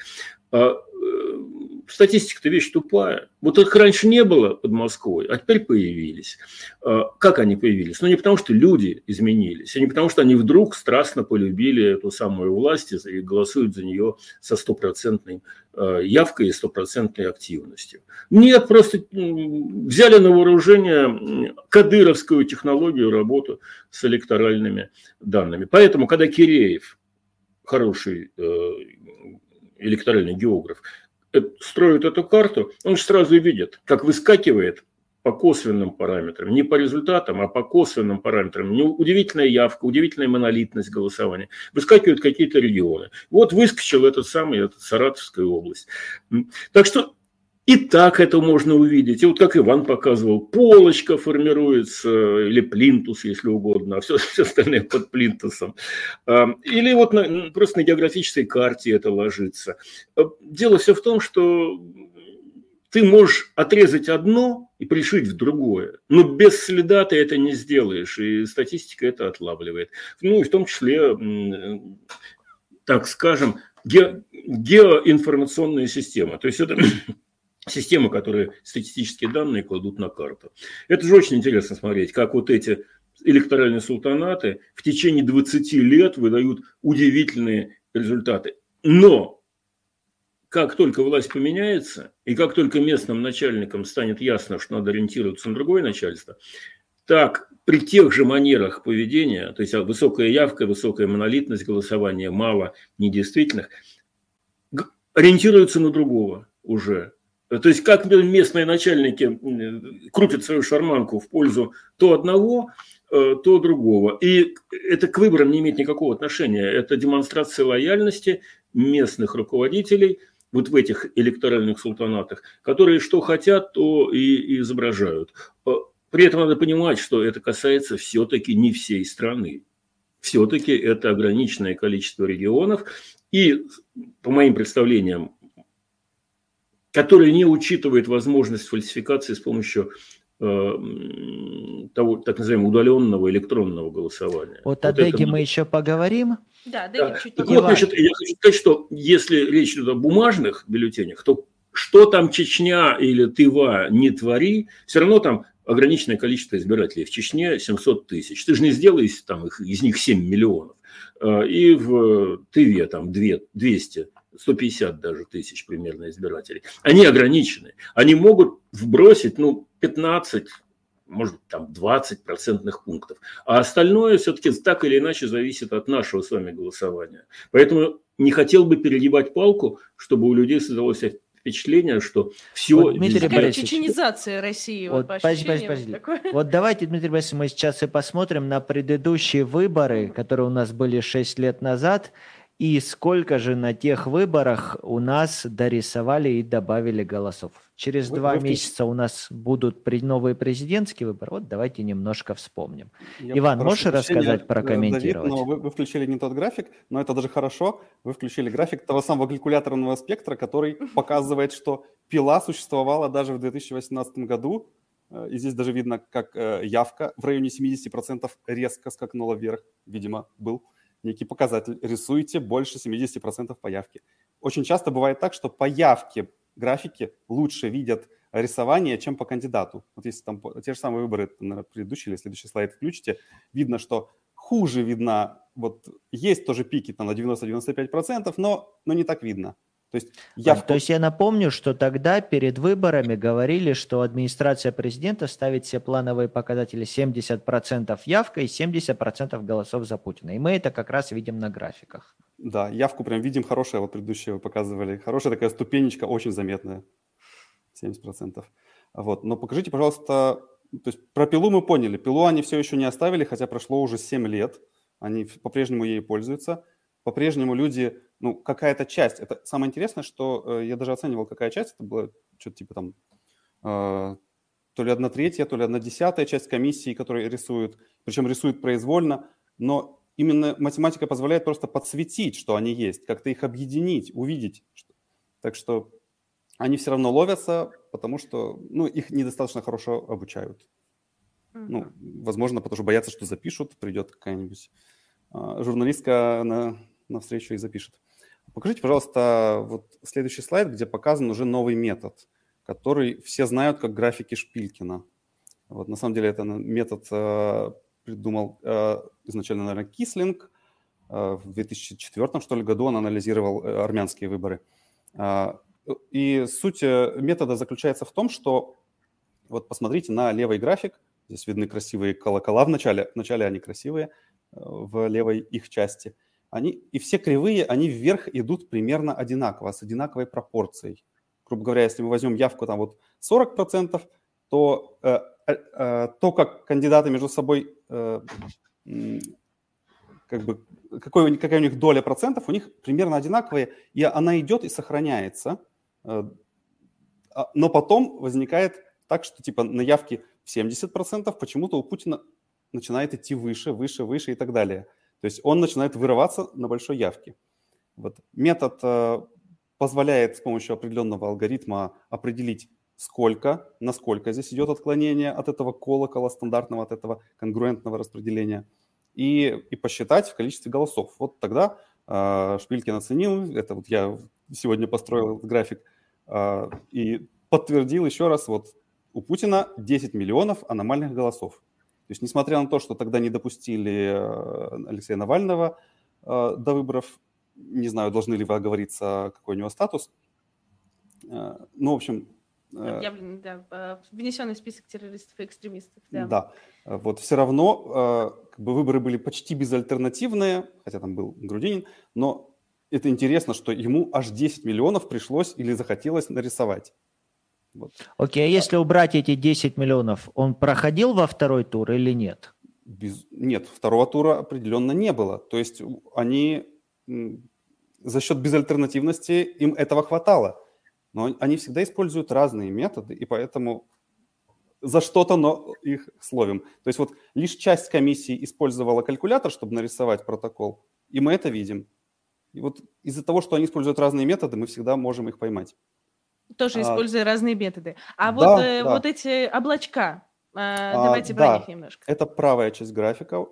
Статистика-то вещь тупая. Вот их раньше не было под Москвой, а теперь появились. А, как они появились? Ну, не потому, что люди изменились, а не потому, что они вдруг страстно полюбили эту самую власть и голосуют за нее со стопроцентной а, явкой и стопроцентной активностью. Нет, просто взяли на вооружение кадыровскую технологию работу с электоральными данными. Поэтому, когда Киреев, хороший э, электоральный географ, строит эту карту, он же сразу видит, как выскакивает по косвенным параметрам, не по результатам, а по косвенным параметрам. Удивительная явка, удивительная монолитность голосования. Выскакивают какие-то регионы. Вот выскочил этот самый, этот Саратовская область. Так что и так это можно увидеть. И вот как Иван показывал, полочка формируется, или плинтус, если угодно, а все, все остальное под плинтусом. Или вот на, просто на географической карте это ложится. А, дело все в том, что ты можешь отрезать одно и пришить в другое, но без следа ты это не сделаешь, и статистика это отлавливает. Ну и в том числе, так скажем, ге, геоинформационная система. То есть это системы, которые статистические данные кладут на карту. Это же очень интересно смотреть, как вот эти электоральные султанаты в течение 20 лет выдают удивительные результаты. Но как только власть поменяется, и как только местным начальникам станет ясно, что надо ориентироваться на другое начальство, так при тех же манерах поведения, то есть высокая явка, высокая монолитность голосования, мало недействительных, ориентируются на другого уже. То есть как местные начальники крутят свою шарманку в пользу то одного, э, то другого. И это к выборам не имеет никакого отношения. Это демонстрация лояльности местных руководителей вот в этих электоральных султанатах, которые что хотят, то и изображают. Э, при этом надо понимать, что это касается все-таки не всей страны. Все-таки это ограниченное количество регионов. И, по моим представлениям, который не учитывает возможность фальсификации с помощью э, того так называемого удаленного электронного голосования. Вот, вот о Деге это... мы еще поговорим. Да, Деге да. чуть так вот, значит, я хочу сказать, что если речь идет о бумажных бюллетенях, то что там Чечня или Тыва не твори, все равно там ограниченное количество избирателей. В Чечне 700 тысяч. Ты же не сделаешь там их, из них 7 миллионов. Э, и в Тыве там 2, 200 150 даже тысяч примерно избирателей. Они ограничены. Они могут вбросить, ну, 15, может быть, там 20 процентных пунктов. А остальное все-таки так или иначе зависит от нашего с вами голосования. Поэтому не хотел бы перегибать палку, чтобы у людей создалось впечатление, что все... Вот, Дмитрий Борисович, чеченизация России. Вот, вот, подожди, подожди, подожди. вот давайте, Дмитрий Борисович, мы сейчас и посмотрим на предыдущие выборы, которые у нас были 6 лет назад, и сколько же на тех выборах у нас дорисовали и добавили голосов? Через вы, два вы месяца у нас будут новые президентские выборы. Вот давайте немножко вспомним. Я Иван, можешь рассказать, прокомментировать? Давид, но вы, вы включили не тот график, но это даже хорошо. Вы включили график того самого калькуляторного спектра, который показывает, что пила существовала даже в 2018 году. Э, и здесь даже видно, как э, явка в районе 70% резко скакнула вверх. Видимо, был некий показатель, рисуете больше 70% по явке. Очень часто бывает так, что по явке графики лучше видят рисование, чем по кандидату. Вот если там те же самые выборы, на предыдущий или следующий слайд включите, видно, что хуже видно, вот есть тоже пики там на 90-95%, но, но не так видно. То есть, я... то есть я напомню, что тогда перед выборами говорили, что администрация президента ставит все плановые показатели 70% явка и 70% голосов за Путина. И мы это как раз видим на графиках. Да, явку прям видим хорошая, вот предыдущие вы показывали. Хорошая такая ступенечка, очень заметная. 70%. Вот. Но покажите, пожалуйста, то есть про пилу мы поняли. Пилу они все еще не оставили, хотя прошло уже 7 лет. Они по-прежнему ей пользуются. По-прежнему люди ну, какая-то часть. Это самое интересное, что э, я даже оценивал, какая часть. Это было что-то типа там э, то ли одна третья, то ли одна десятая часть комиссии, которые рисуют. Причем рисуют произвольно. Но именно математика позволяет просто подсветить, что они есть, как-то их объединить, увидеть. Так что они все равно ловятся, потому что ну, их недостаточно хорошо обучают. Ну, возможно, потому что боятся, что запишут, придет какая-нибудь э, журналистка на, на встречу и запишет. Покажите, пожалуйста, вот следующий слайд, где показан уже новый метод, который все знают как графики Шпилькина. Вот, на самом деле это метод э, придумал э, изначально, наверное, Кислинг. Э, в 2004 что ли, году он анализировал э, армянские выборы. Э, и суть э, метода заключается в том, что вот посмотрите на левый график. Здесь видны красивые колокола в начале. В начале они красивые, э, в левой их части – они, и все кривые, они вверх идут примерно одинаково, с одинаковой пропорцией. Грубо говоря, если мы возьмем явку там вот 40%, то э, э, э, то, как кандидаты между собой, э, как бы, какой, какая у них доля процентов, у них примерно одинаковые, и она идет и сохраняется. Э, а, но потом возникает так, что типа на явке 70% почему-то у Путина начинает идти выше, выше, выше и так далее – то есть он начинает вырываться на большой явке. Вот. Метод э, позволяет с помощью определенного алгоритма определить, сколько, насколько здесь идет отклонение от этого колокола стандартного, от этого конгруентного распределения, и, и посчитать в количестве голосов. Вот тогда э, Шпилькин оценил, это вот я сегодня построил этот график, э, и подтвердил еще раз, вот у Путина 10 миллионов аномальных голосов. То есть, несмотря на то, что тогда не допустили э, Алексея Навального э, до выборов, не знаю, должны ли вы оговориться, какой у него статус, э, ну, в общем, Объявлен, да, внесенный список террористов и экстремистов. Да. да. Вот все равно как бы выборы были почти безальтернативные, хотя там был Грудинин, но это интересно, что ему аж 10 миллионов пришлось или захотелось нарисовать. Вот. Окей, а если убрать эти 10 миллионов, он проходил во второй тур или нет? Без... Нет, второго тура определенно не было. То есть они за счет безальтернативности им этого хватало. Но они всегда используют разные методы, и поэтому за что-то, но их словим. То есть вот лишь часть комиссии использовала калькулятор, чтобы нарисовать протокол, и мы это видим. И вот из-за того, что они используют разные методы, мы всегда можем их поймать. Тоже а, используя разные методы. А да, вот, э, да. вот эти облачка, э, а, давайте да, про них немножко. Это правая часть графика,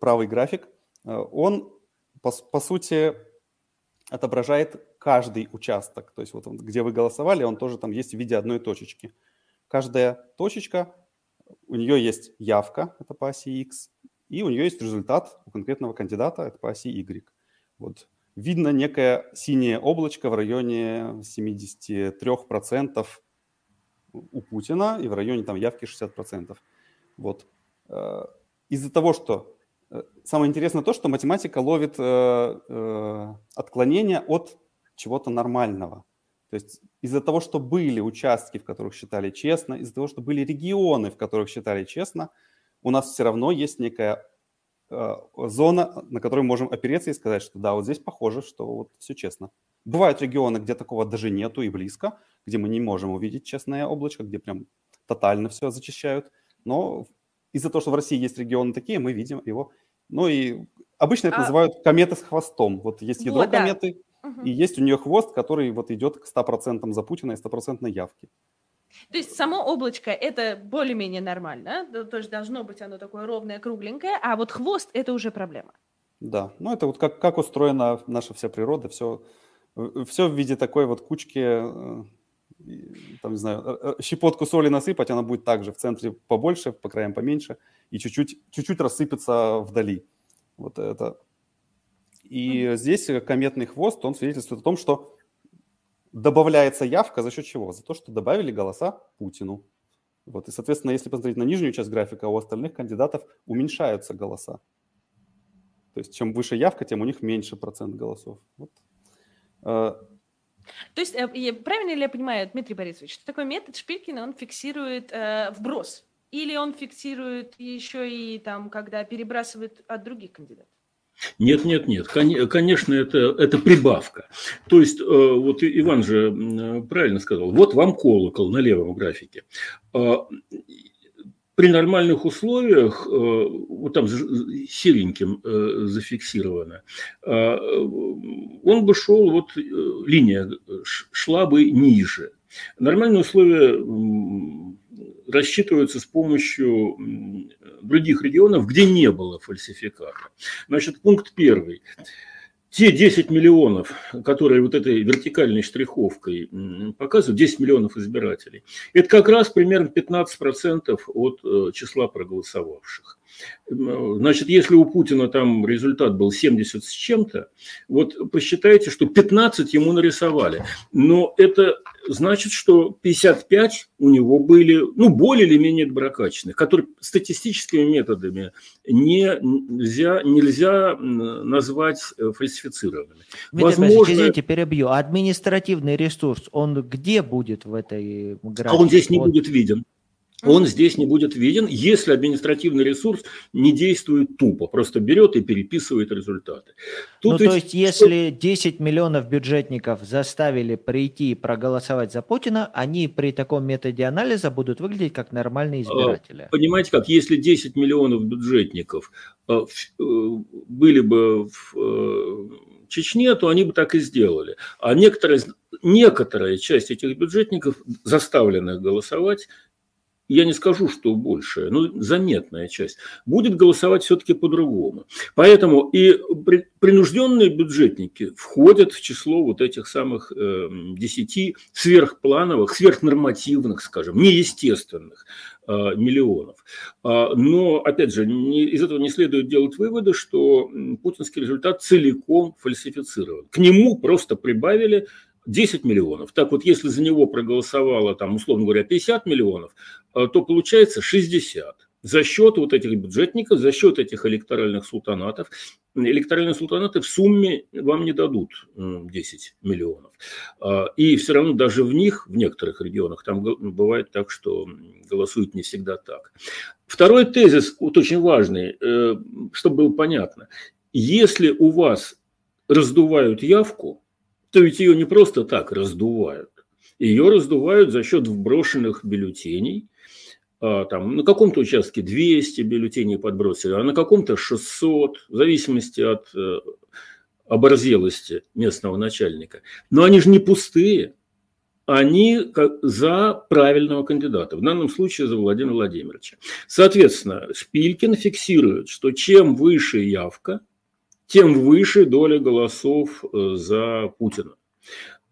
правый график. Э, он, по, по сути, отображает каждый участок. То есть вот где вы голосовали, он тоже там есть в виде одной точечки. Каждая точечка, у нее есть явка, это по оси X, и у нее есть результат у конкретного кандидата, это по оси Y. Вот видно некое синее облачко в районе 73% у Путина и в районе там явки 60%. Вот. Э, из-за того, что э, самое интересное то, что математика ловит э, отклонения от чего-то нормального. То есть из-за того, что были участки, в которых считали честно, из-за того, что были регионы, в которых считали честно, у нас все равно есть некая зона, на которую мы можем опереться и сказать, что да, вот здесь похоже, что вот все честно. Бывают регионы, где такого даже нету и близко, где мы не можем увидеть честное облачко, где прям тотально все зачищают. Но из-за того, что в России есть регионы такие, мы видим его. Ну и обычно это а... называют кометы с хвостом. Вот есть ядро вот, кометы, да. и есть у нее хвост, который вот идет к 100% за Путина и 100% явки. То есть само облачко это более-менее нормально, то есть должно быть оно такое ровное, кругленькое, а вот хвост это уже проблема. Да, ну это вот как, как устроена наша вся природа, все, все в виде такой вот кучки, э, там, не знаю, э, э, щепотку соли насыпать, она будет также в центре побольше, по краям поменьше, и чуть-чуть, чуть-чуть рассыпется вдали. Вот это. И mm-hmm. здесь кометный хвост, он свидетельствует о том, что добавляется явка за счет чего? За то, что добавили голоса Путину. Вот, и, соответственно, если посмотреть на нижнюю часть графика, у остальных кандидатов уменьшаются голоса. То есть, чем выше явка, тем у них меньше процент голосов. Вот. Э, то есть, э, правильно ли я понимаю, Дмитрий Борисович, что такой метод Шпилькина, он фиксирует э, вброс? Или он фиксирует еще и там, когда перебрасывает от других кандидатов? Нет, нет, нет. Конечно, это, это прибавка. То есть, э, вот Иван же правильно сказал, вот вам колокол на левом графике. А, при нормальных условиях, э, вот там сереньким э, зафиксировано, а, он бы шел, вот линия шла бы ниже. Нормальные условия рассчитываются с помощью других регионов, где не было фальсификата. Значит, пункт первый. Те 10 миллионов, которые вот этой вертикальной штриховкой показывают, 10 миллионов избирателей, это как раз примерно 15% от э, числа проголосовавших. Значит, если у Путина там результат был 70 с чем-то, вот посчитайте, что 15 ему нарисовали. Но это значит, что 55 у него были, ну, более или менее доброкачественных, которые статистическими методами не, нельзя, нельзя назвать э, фальсифицированными. Возможно... Извините, перебью. Административный ресурс, он где будет в этой графике? А он здесь не будет виден он здесь не будет виден, если административный ресурс не действует тупо, просто берет и переписывает результаты. Тут ну, ведь... то есть, если 10 миллионов бюджетников заставили прийти и проголосовать за Путина, они при таком методе анализа будут выглядеть как нормальные а, избиратели. Понимаете как, если 10 миллионов бюджетников э, э, были бы в э, Чечне, то они бы так и сделали. А некоторые, некоторая часть этих бюджетников, заставленных голосовать, я не скажу, что большая, но заметная часть, будет голосовать все-таки по-другому. Поэтому и принужденные бюджетники входят в число вот этих самых э, 10 сверхплановых, сверхнормативных, скажем, неестественных э, миллионов. А, но, опять же, из этого не следует делать выводы, что путинский результат целиком фальсифицирован. К нему просто прибавили 10 миллионов. Так вот, если за него проголосовало, там, условно говоря, 50 миллионов, то получается 60 за счет вот этих бюджетников, за счет этих электоральных султанатов. Электоральные султанаты в сумме вам не дадут 10 миллионов. А, и все равно даже в них, в некоторых регионах, там бывает так, что голосуют не всегда так. Второй тезис, вот очень важный, э, чтобы было понятно. Если у вас раздувают явку, то ведь ее не просто так раздувают. Ее раздувают за счет вброшенных бюллетеней – а, там, на каком-то участке 200 бюллетеней подбросили, а на каком-то 600, в зависимости от э, оборзелости местного начальника. Но они же не пустые, они за правильного кандидата, в данном случае за Владимира Владимировича. Соответственно, Шпилькин фиксирует, что чем выше явка, тем выше доля голосов э, за Путина.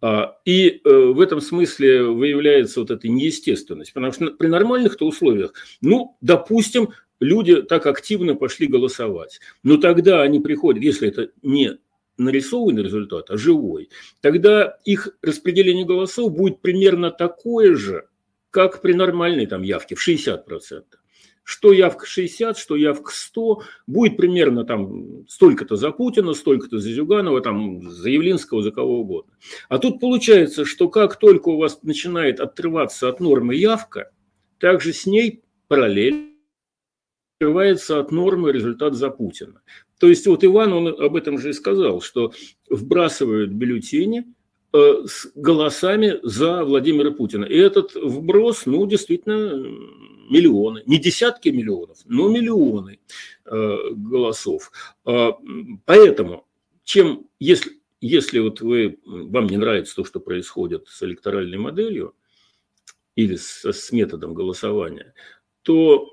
А, и э, в этом смысле выявляется вот эта неестественность, потому что при нормальных-то условиях, ну, допустим, люди так активно пошли голосовать, но тогда они приходят, если это не нарисованный результат, а живой, тогда их распределение голосов будет примерно такое же, как при нормальной там явке в 60% что явка 60, что явка 100, будет примерно там столько-то за Путина, столько-то за Зюганова, там, за Явлинского, за кого угодно. А тут получается, что как только у вас начинает отрываться от нормы явка, также с ней параллельно отрывается от нормы результат за Путина. То есть вот Иван, он об этом же и сказал, что вбрасывают бюллетени с голосами за Владимира Путина. И этот вброс, ну, действительно, миллионы, не десятки миллионов, но миллионы э, голосов. Э, поэтому, чем, если, если вот вы, вам не нравится то, что происходит с электоральной моделью или с, с методом голосования, то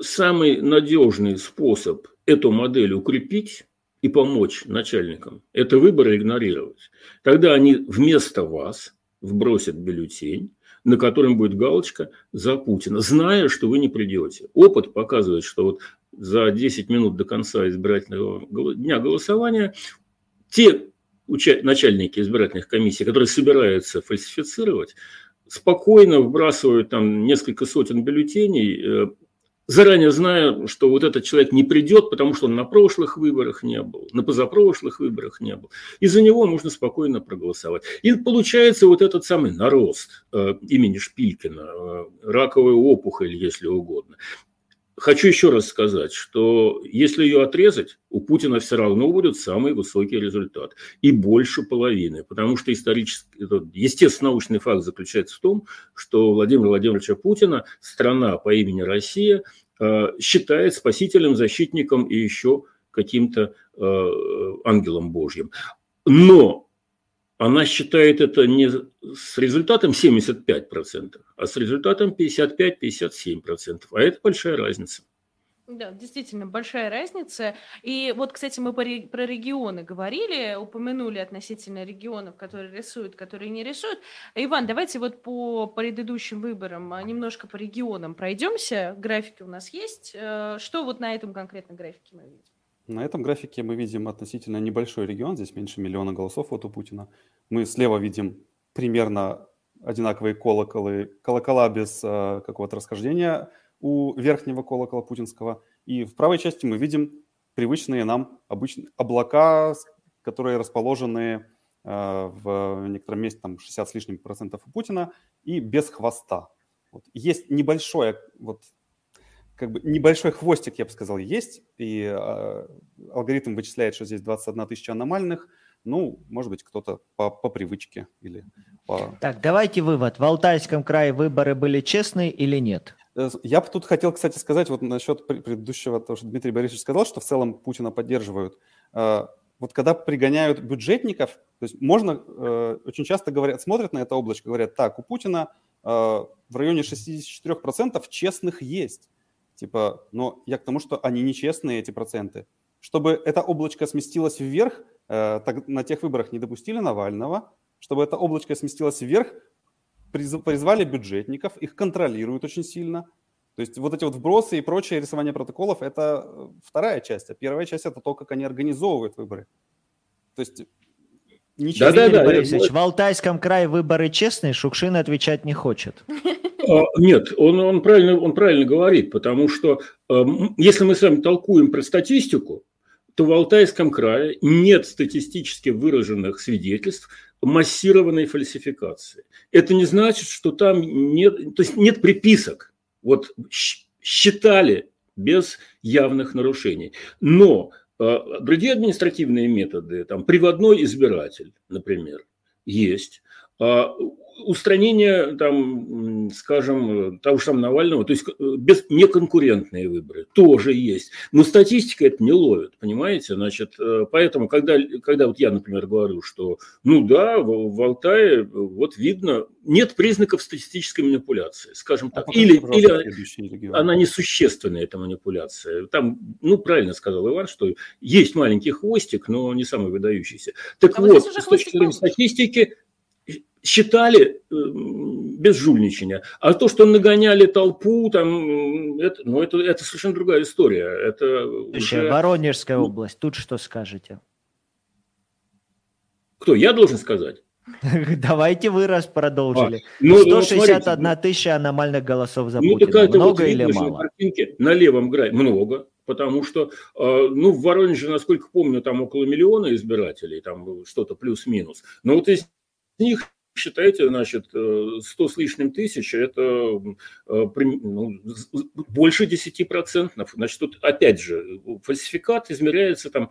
самый надежный способ эту модель укрепить и помочь начальникам – это выборы игнорировать. Тогда они вместо вас вбросят бюллетень, на котором будет галочка «За Путина», зная, что вы не придете. Опыт показывает, что вот за 10 минут до конца избирательного дня голосования те начальники избирательных комиссий, которые собираются фальсифицировать, спокойно вбрасывают там несколько сотен бюллетеней, э, заранее зная, что вот этот человек не придет, потому что он на прошлых выборах не был, на позапрошлых выборах не был. И за него можно спокойно проголосовать. И получается вот этот самый нарост э, имени Шпилькина, э, раковая опухоль, если угодно. Хочу еще раз сказать, что если ее отрезать, у Путина все равно будет самый высокий результат. И больше половины. Потому что исторический, естественно, научный факт заключается в том, что Владимира Владимировича Путина страна по имени Россия э, считает спасителем, защитником и еще каким-то э, ангелом Божьим. Но она считает это не с результатом 75%, а с результатом 55-57%. А это большая разница. Да, действительно, большая разница. И вот, кстати, мы про регионы говорили, упомянули относительно регионов, которые рисуют, которые не рисуют. Иван, давайте вот по предыдущим выборам а, немножко по регионам пройдемся. Графики у нас есть. Э, что вот на этом конкретно графике мы видим? На этом графике мы видим относительно небольшой регион, здесь меньше миллиона голосов вот у Путина. Мы слева видим примерно одинаковые колоколы, колокола без э, какого-то расхождения у верхнего колокола путинского. И в правой части мы видим привычные нам обычные облака, которые расположены э, в некотором месте, там 60 с лишним процентов у Путина, и без хвоста. Вот. Есть небольшое вот как бы небольшой хвостик, я бы сказал, есть, и э, алгоритм вычисляет, что здесь 21 тысяча аномальных, ну, может быть, кто-то по, по привычке или по... Так, давайте вывод. В Алтайском крае выборы были честные или нет? Э, я бы тут хотел, кстати, сказать вот насчет предыдущего, того, что Дмитрий Борисович сказал, что в целом Путина поддерживают. Э, вот когда пригоняют бюджетников, то есть можно, э, очень часто говорят, смотрят на это облачко, говорят, так, у Путина в районе 64% честных есть. Типа, но я к тому, что они нечестные, эти проценты. Чтобы это облачко сместилось вверх, э, так, на тех выборах не допустили Навального, чтобы это облачко сместилось вверх, призвали бюджетников, их контролируют очень сильно. То есть вот эти вот вбросы и прочее рисование протоколов – это э, вторая часть, а первая часть – это то, как они организовывают выборы. То есть Ничего, да, да, да, Борисович, в Алтайском крае выборы честные, Шукшин отвечать не хочет. А, нет, он, он, правильно, он правильно говорит, потому что э, если мы с вами толкуем про статистику, то в Алтайском крае нет статистически выраженных свидетельств массированной фальсификации. Это не значит, что там нет, то есть нет приписок. Вот считали без явных нарушений. Но э, другие административные методы, там приводной избиратель, например, есть. А устранение, там, скажем, того же самого Навального, то есть э, без, неконкурентные выборы тоже есть. Но статистика это не ловит, понимаете? Значит, э, поэтому, когда, когда вот я, например, говорю, что, ну да, в, в Алтае вот видно, нет признаков статистической манипуляции, скажем так. А или или она несущественная, эта манипуляция. Там, ну, правильно сказал Иван, что есть маленький хвостик, но не самый выдающийся. Так а вот, с точки зрения статистики, считали э, без жульничания. А то, что нагоняли толпу, там, это, ну, это, это совершенно другая история. Это уже... Воронежская область, тут что скажете? Кто, я должен сказать? Давайте вы раз продолжили. А, ну, 161 ну, тысяча аномальных голосов за ну, Путина. Много вот или мало? На, на левом грае много, потому что, э, ну, в Воронеже, насколько помню, там около миллиона избирателей, там что-то плюс-минус. Но вот из них считайте, значит, 100 э, с лишним тысяч, это э, ну, больше 10%. Значит, тут опять же, фальсификат измеряется там,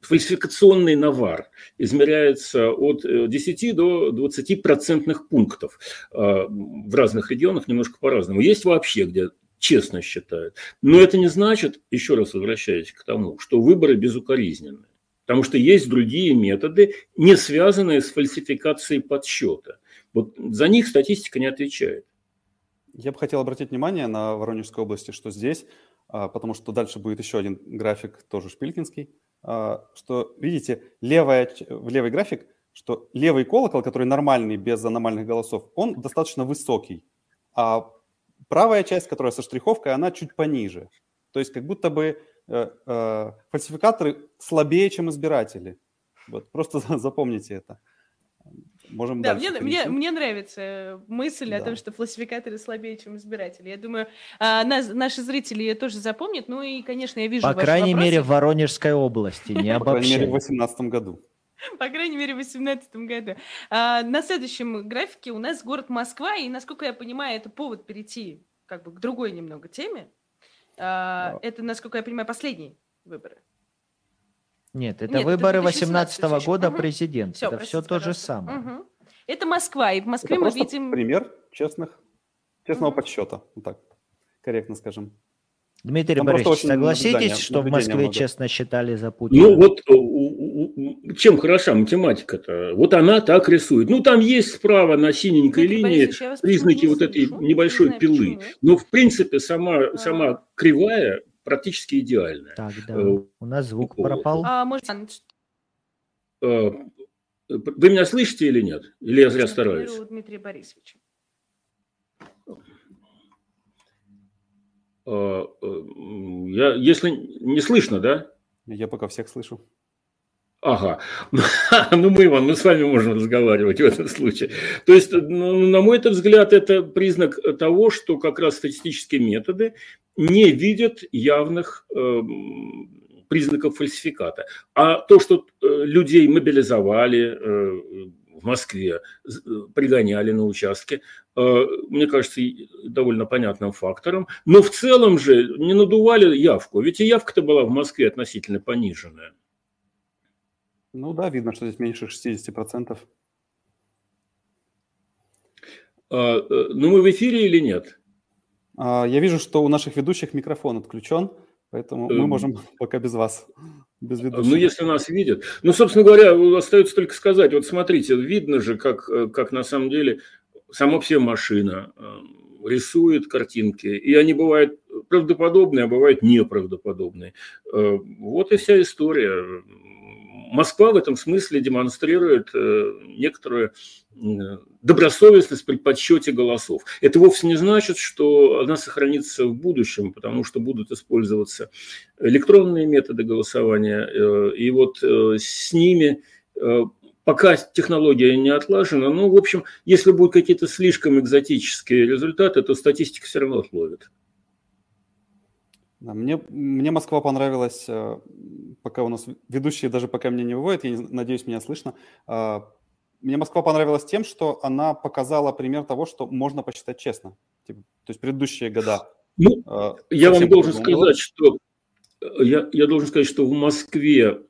фальсификационный навар измеряется от 10 э, до 20 процентных пунктов. В разных регионах немножко по-разному. Есть вообще, где честно считают. Но это не значит, еще раз возвращаясь к тому, что выборы безукоризненные. Потому что есть другие методы, не связанные с фальсификацией подсчета. Вот за них статистика не отвечает. Я бы хотел обратить внимание на Воронежской области, что здесь, а, потому что дальше будет еще один график, тоже шпилькинский, а, что, видите, левая, в левый график, что левый колокол, который нормальный, без аномальных голосов, он достаточно высокий, а правая часть, которая со штриховкой, она чуть пониже. То есть как будто бы фальсификаторы слабее, чем избиратели. Вот, просто запомните это. Можем да, мне, мне, мне нравится мысль да. о том, что фальсификаторы слабее, чем избиратели. Я думаю, а, нас, наши зрители ее тоже запомнят. Ну и, конечно, я вижу По крайней вопросы. мере, в Воронежской области, не По крайней мере, в 2018 году. По крайней мере, в 2018 году. А, на следующем графике у нас город Москва, и, насколько я понимаю, это повод перейти как бы к другой немного теме. А, это, насколько я понимаю, последние выборы. Нет, это Нет, выборы 2018 -го года угу. президента. Все, это все то же самое. Угу. Это Москва, и в Москве это мы видим... пример честных, честного угу. подсчета, вот так, корректно скажем. Дмитрий Там Борисович, согласитесь, что в Москве много. честно считали за Путина? Ну вот чем хороша математика-то? Вот она так рисует. Ну, там есть справа на синенькой Дмитрий линии Борисович, признаки вот этой слышу. небольшой знаю, пилы. Почему. Но, в принципе, сама, а. сама кривая практически идеальная. Так, да. Э, У нас звук вот. пропал. А, может... Э, вы меня слышите или нет? Или я зря стараюсь? Дмитрия Борисовича. А, э, я, если не слышно, да? Я пока всех слышу. Ага, ну мы, Иван, мы с вами можем разговаривать в этом случае. То есть, ну, на мой взгляд, это признак того, что как раз статистические методы не видят явных э, признаков фальсификата. А то, что э, людей мобилизовали э, в Москве, э, пригоняли на участке, э, мне кажется, довольно понятным фактором. Но в целом же не надували явку, ведь и явка-то была в Москве относительно пониженная. Ну да, видно, что здесь меньше 60%. А, э, ну мы в эфире или нет? А, я вижу, что у наших ведущих микрофон отключен, поэтому мы эм. можем пока без вас, без ну, ведущих. Ну, если нас видят. Ну, собственно говоря, остается только сказать, вот смотрите, видно же, как, э, как на самом деле сама все машина э, рисует картинки, и они бывают правдоподобные, а бывают неправдоподобные. Вот и вся история. Москва в этом смысле демонстрирует э, некоторую добросовестность при подсчете голосов. Это вовсе не значит, что она сохранится в будущем, потому что будут использоваться электронные методы голосования, э, и вот э, с ними пока технология не отлажена, ну, в общем, если будут какие-то слишком экзотические результаты, то статистика все равно отловит. Мне, мне Москва понравилась, э, пока у нас ведущие даже пока меня не выводят, я надеюсь, меня слышно. А, мне Москва понравилась тем, что она показала пример того, что можно посчитать честно. Типа, то есть предыдущие года. Ну, а, я вам должен сказать, было. что я, я должен сказать, что в Москве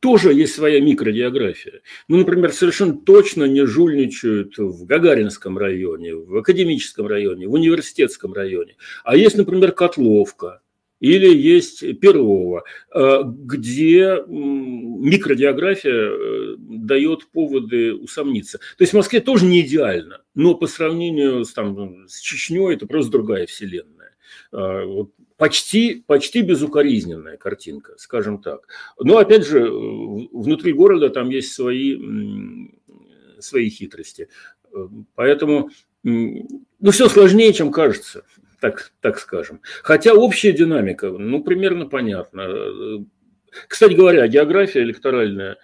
тоже есть своя микрогеография. Ну, например, совершенно точно не жульничают в Гагаринском районе, в Академическом районе, в Университетском районе. А есть, например, Котловка, или есть Перово, э, где микрогеография э, дает поводы усомниться. То есть в Москве тоже не идеально, но по сравнению с, там, с Чечней это просто другая вселенная. Э, почти, почти безукоризненная картинка, скажем так. Но опять же, внутри города там есть свои, свои хитрости. Поэтому ну, все сложнее, чем кажется так, так скажем. Хотя общая динамика, ну, примерно понятна. Кстати говоря, география электоральная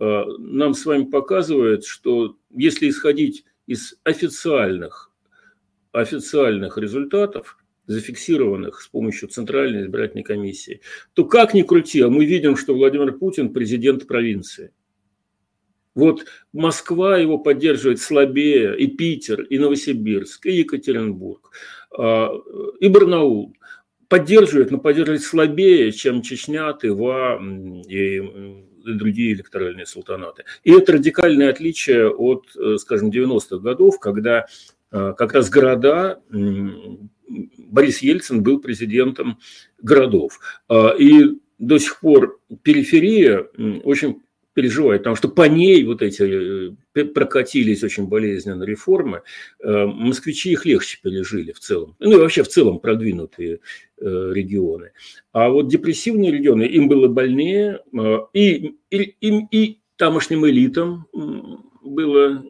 э, нам с вами показывает, что если исходить из официальных, официальных результатов, зафиксированных с помощью Центральной избирательной комиссии, то как ни крути, а мы видим, что Владимир Путин президент провинции. Вот Москва его поддерживает слабее, и Питер, и Новосибирск, и Екатеринбург. А, и Барнаул поддерживает, но поддерживает слабее, чем Чечня, Тыва и другие электоральные султанаты. И это радикальное отличие от, э, скажем, 90-х годов, когда э, как раз города, Борис Ельцин был президентом городов. И до сих пор периферия очень переживает, потому что по ней вот эти э, прокатились очень болезненно реформы, э, москвичи их легче пережили в целом, ну и вообще в целом продвинутые э, регионы. А вот депрессивные регионы, им было больнее, и, и, и, и тамошним элитам было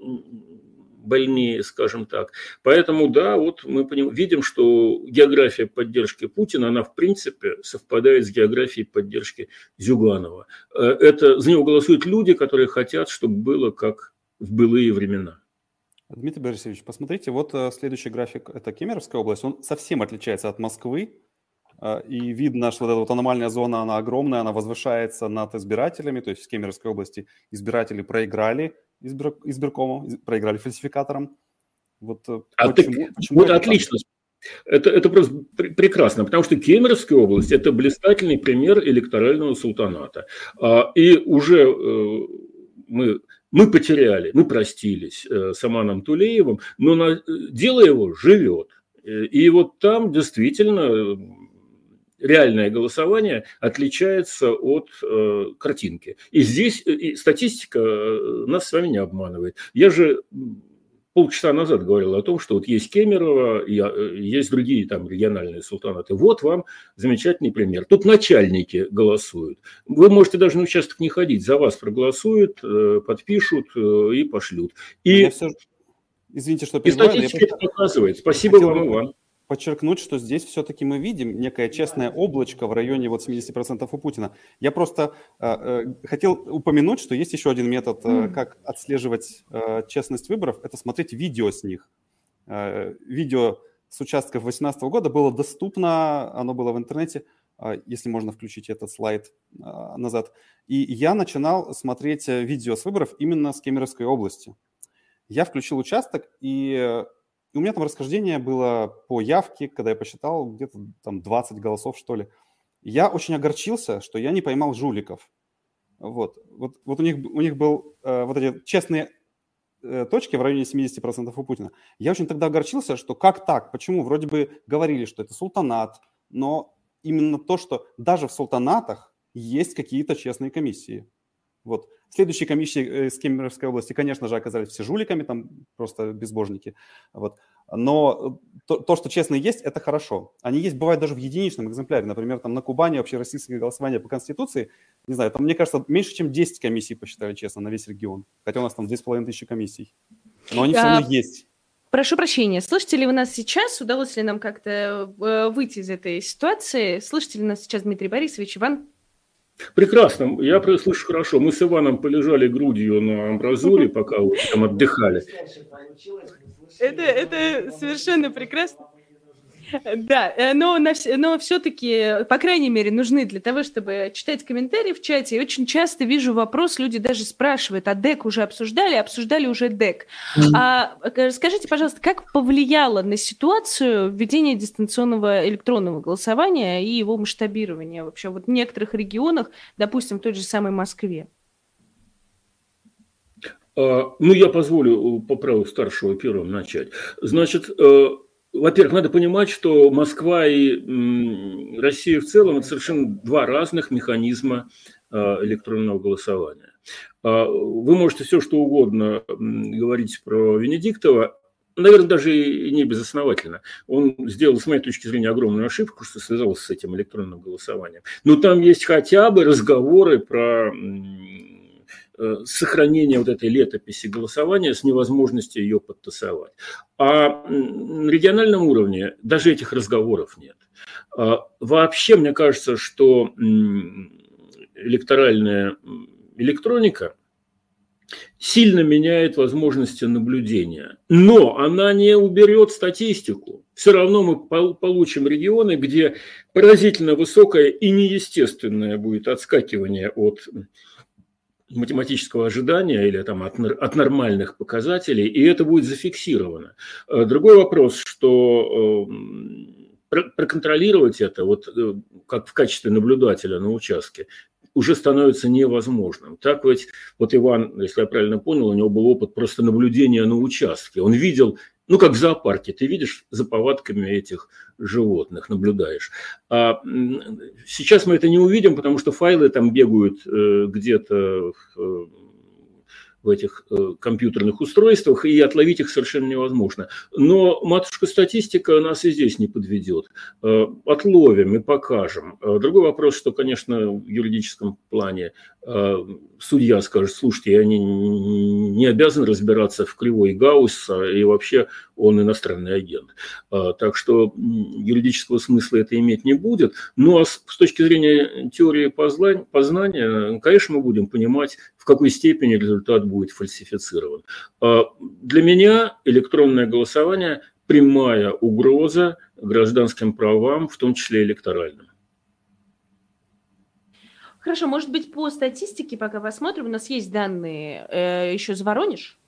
больнее, скажем так. Поэтому, да, вот мы видим, что география поддержки Путина, она в принципе совпадает с географией поддержки Зюганова. Э, это, за него голосуют люди, которые хотят, чтобы было как в былые времена. Дмитрий Борисович, посмотрите, вот э, следующий график – это Кемеровская область. Он совсем отличается от Москвы. Э, и видно, что вот эта вот аномальная зона, она огромная, она возвышается над избирателями. То есть в Кемеровской области избиратели проиграли избир, избиркому, проиграли фальсификаторам. Вот э, а почему, так, почему вот отлично. Это, это просто прекрасно, потому что Кемеровская область – это блистательный пример электорального султаната. А, и уже э, мы, мы потеряли, мы простились э, с Аманом Тулеевым, но на, дело его живет. И вот там действительно реальное голосование отличается от э, картинки. И здесь э, и статистика э, нас с вами не обманывает. Я же полчаса назад говорил о том, что вот есть Кемерово, э, есть другие там региональные султанаты. Вот вам замечательный пример. Тут начальники голосуют. Вы можете даже на участок не ходить, за вас проголосуют, подпишут и пошлют. И, все... Извините, что перебиваю, И статистика я... показывает. Спасибо Хотел... вам, Иван подчеркнуть, что здесь все-таки мы видим некое честное облачко в районе вот 70% у Путина. Я просто э, э, хотел упомянуть, что есть еще один метод, э, как отслеживать э, честность выборов, это смотреть видео с них. Э, видео с участков 2018 года было доступно, оно было в интернете, э, если можно включить этот слайд э, назад. И я начинал смотреть э, видео с выборов именно с Кемеровской области. Я включил участок, и у меня там расхождение было по явке, когда я посчитал, где-то там 20 голосов, что ли. Я очень огорчился, что я не поймал жуликов. Вот, вот, вот у, них, у них был э, вот эти честные э, точки в районе 70% у Путина. Я очень тогда огорчился, что как так, почему? Вроде бы говорили, что это султанат, но именно то, что даже в султанатах есть какие-то честные комиссии. Вот. Следующие комиссии э, с Кемеровской области, конечно же, оказались все жуликами, там просто безбожники. Вот. Но то, то, что честно есть, это хорошо. Они есть, бывает даже в единичном экземпляре. Например, там на Кубани вообще российское голосование по Конституции, не знаю, там, мне кажется, меньше, чем 10 комиссий посчитали честно на весь регион. Хотя у нас там 2,5 тысячи комиссий. Но они все равно есть. Прошу прощения, слышите ли вы нас сейчас? Удалось ли нам как-то э, выйти из этой ситуации? Слышите ли нас сейчас Дмитрий Борисович? Иван? Прекрасно, я слышу хорошо. Мы с Иваном полежали грудью на амбразуре, пока вы там отдыхали. Это, это совершенно прекрасно. Да, э, но, на, но все-таки, по крайней мере, нужны для того, чтобы читать комментарии в чате. И очень часто вижу вопрос, люди даже спрашивают, а ДЭК уже обсуждали? Обсуждали уже ДЭК. Mm-hmm. А, э, скажите, пожалуйста, как повлияло на ситуацию введение дистанционного электронного голосования и его масштабирование вообще вот в некоторых регионах, допустим, в той же самой Москве? А, ну, я позволю по праву старшего первым начать. Значит, э, во-первых, надо понимать, что Москва и Россия в целом – это совершенно два разных механизма а, электронного голосования. А, вы можете все, что угодно говорить про Венедиктова, наверное, даже и не безосновательно. Он сделал, с моей точки зрения, огромную ошибку, что связался с этим электронным голосованием. Но там есть хотя бы разговоры про сохранения вот этой летописи голосования с невозможностью ее подтасовать. А на региональном уровне даже этих разговоров нет. А вообще, мне кажется, что электоральная электроника сильно меняет возможности наблюдения. Но она не уберет статистику. Все равно мы получим регионы, где поразительно высокое и неестественное будет отскакивание от математического ожидания или там, от, от нормальных показателей, и это будет зафиксировано. Э, другой вопрос, что э, проконтролировать это вот э, как в качестве наблюдателя на участке уже становится невозможным. Так ведь, вот Иван, если я правильно понял, у него был опыт просто наблюдения на участке. Он видел ну, как в зоопарке, ты видишь за повадками этих животных, наблюдаешь. А сейчас мы это не увидим, потому что файлы там бегают э, где-то в в этих э, компьютерных устройствах, и отловить их совершенно невозможно. Но матушка статистика нас и здесь не подведет. Э, отловим и покажем. Э, другой вопрос, что, конечно, в юридическом плане судья скажет, слушайте, я не, не обязан разбираться в кривой Гаусса, и вообще он иностранный агент. Так что юридического смысла это иметь не будет. Но ну, а с точки зрения теории познания, конечно, мы будем понимать, какой степени результат будет фальсифицирован. А для меня электронное голосование – прямая угроза гражданским правам, в том числе электоральным. Хорошо, может быть, по статистике, пока посмотрим, у нас есть данные э, еще за Воронеж?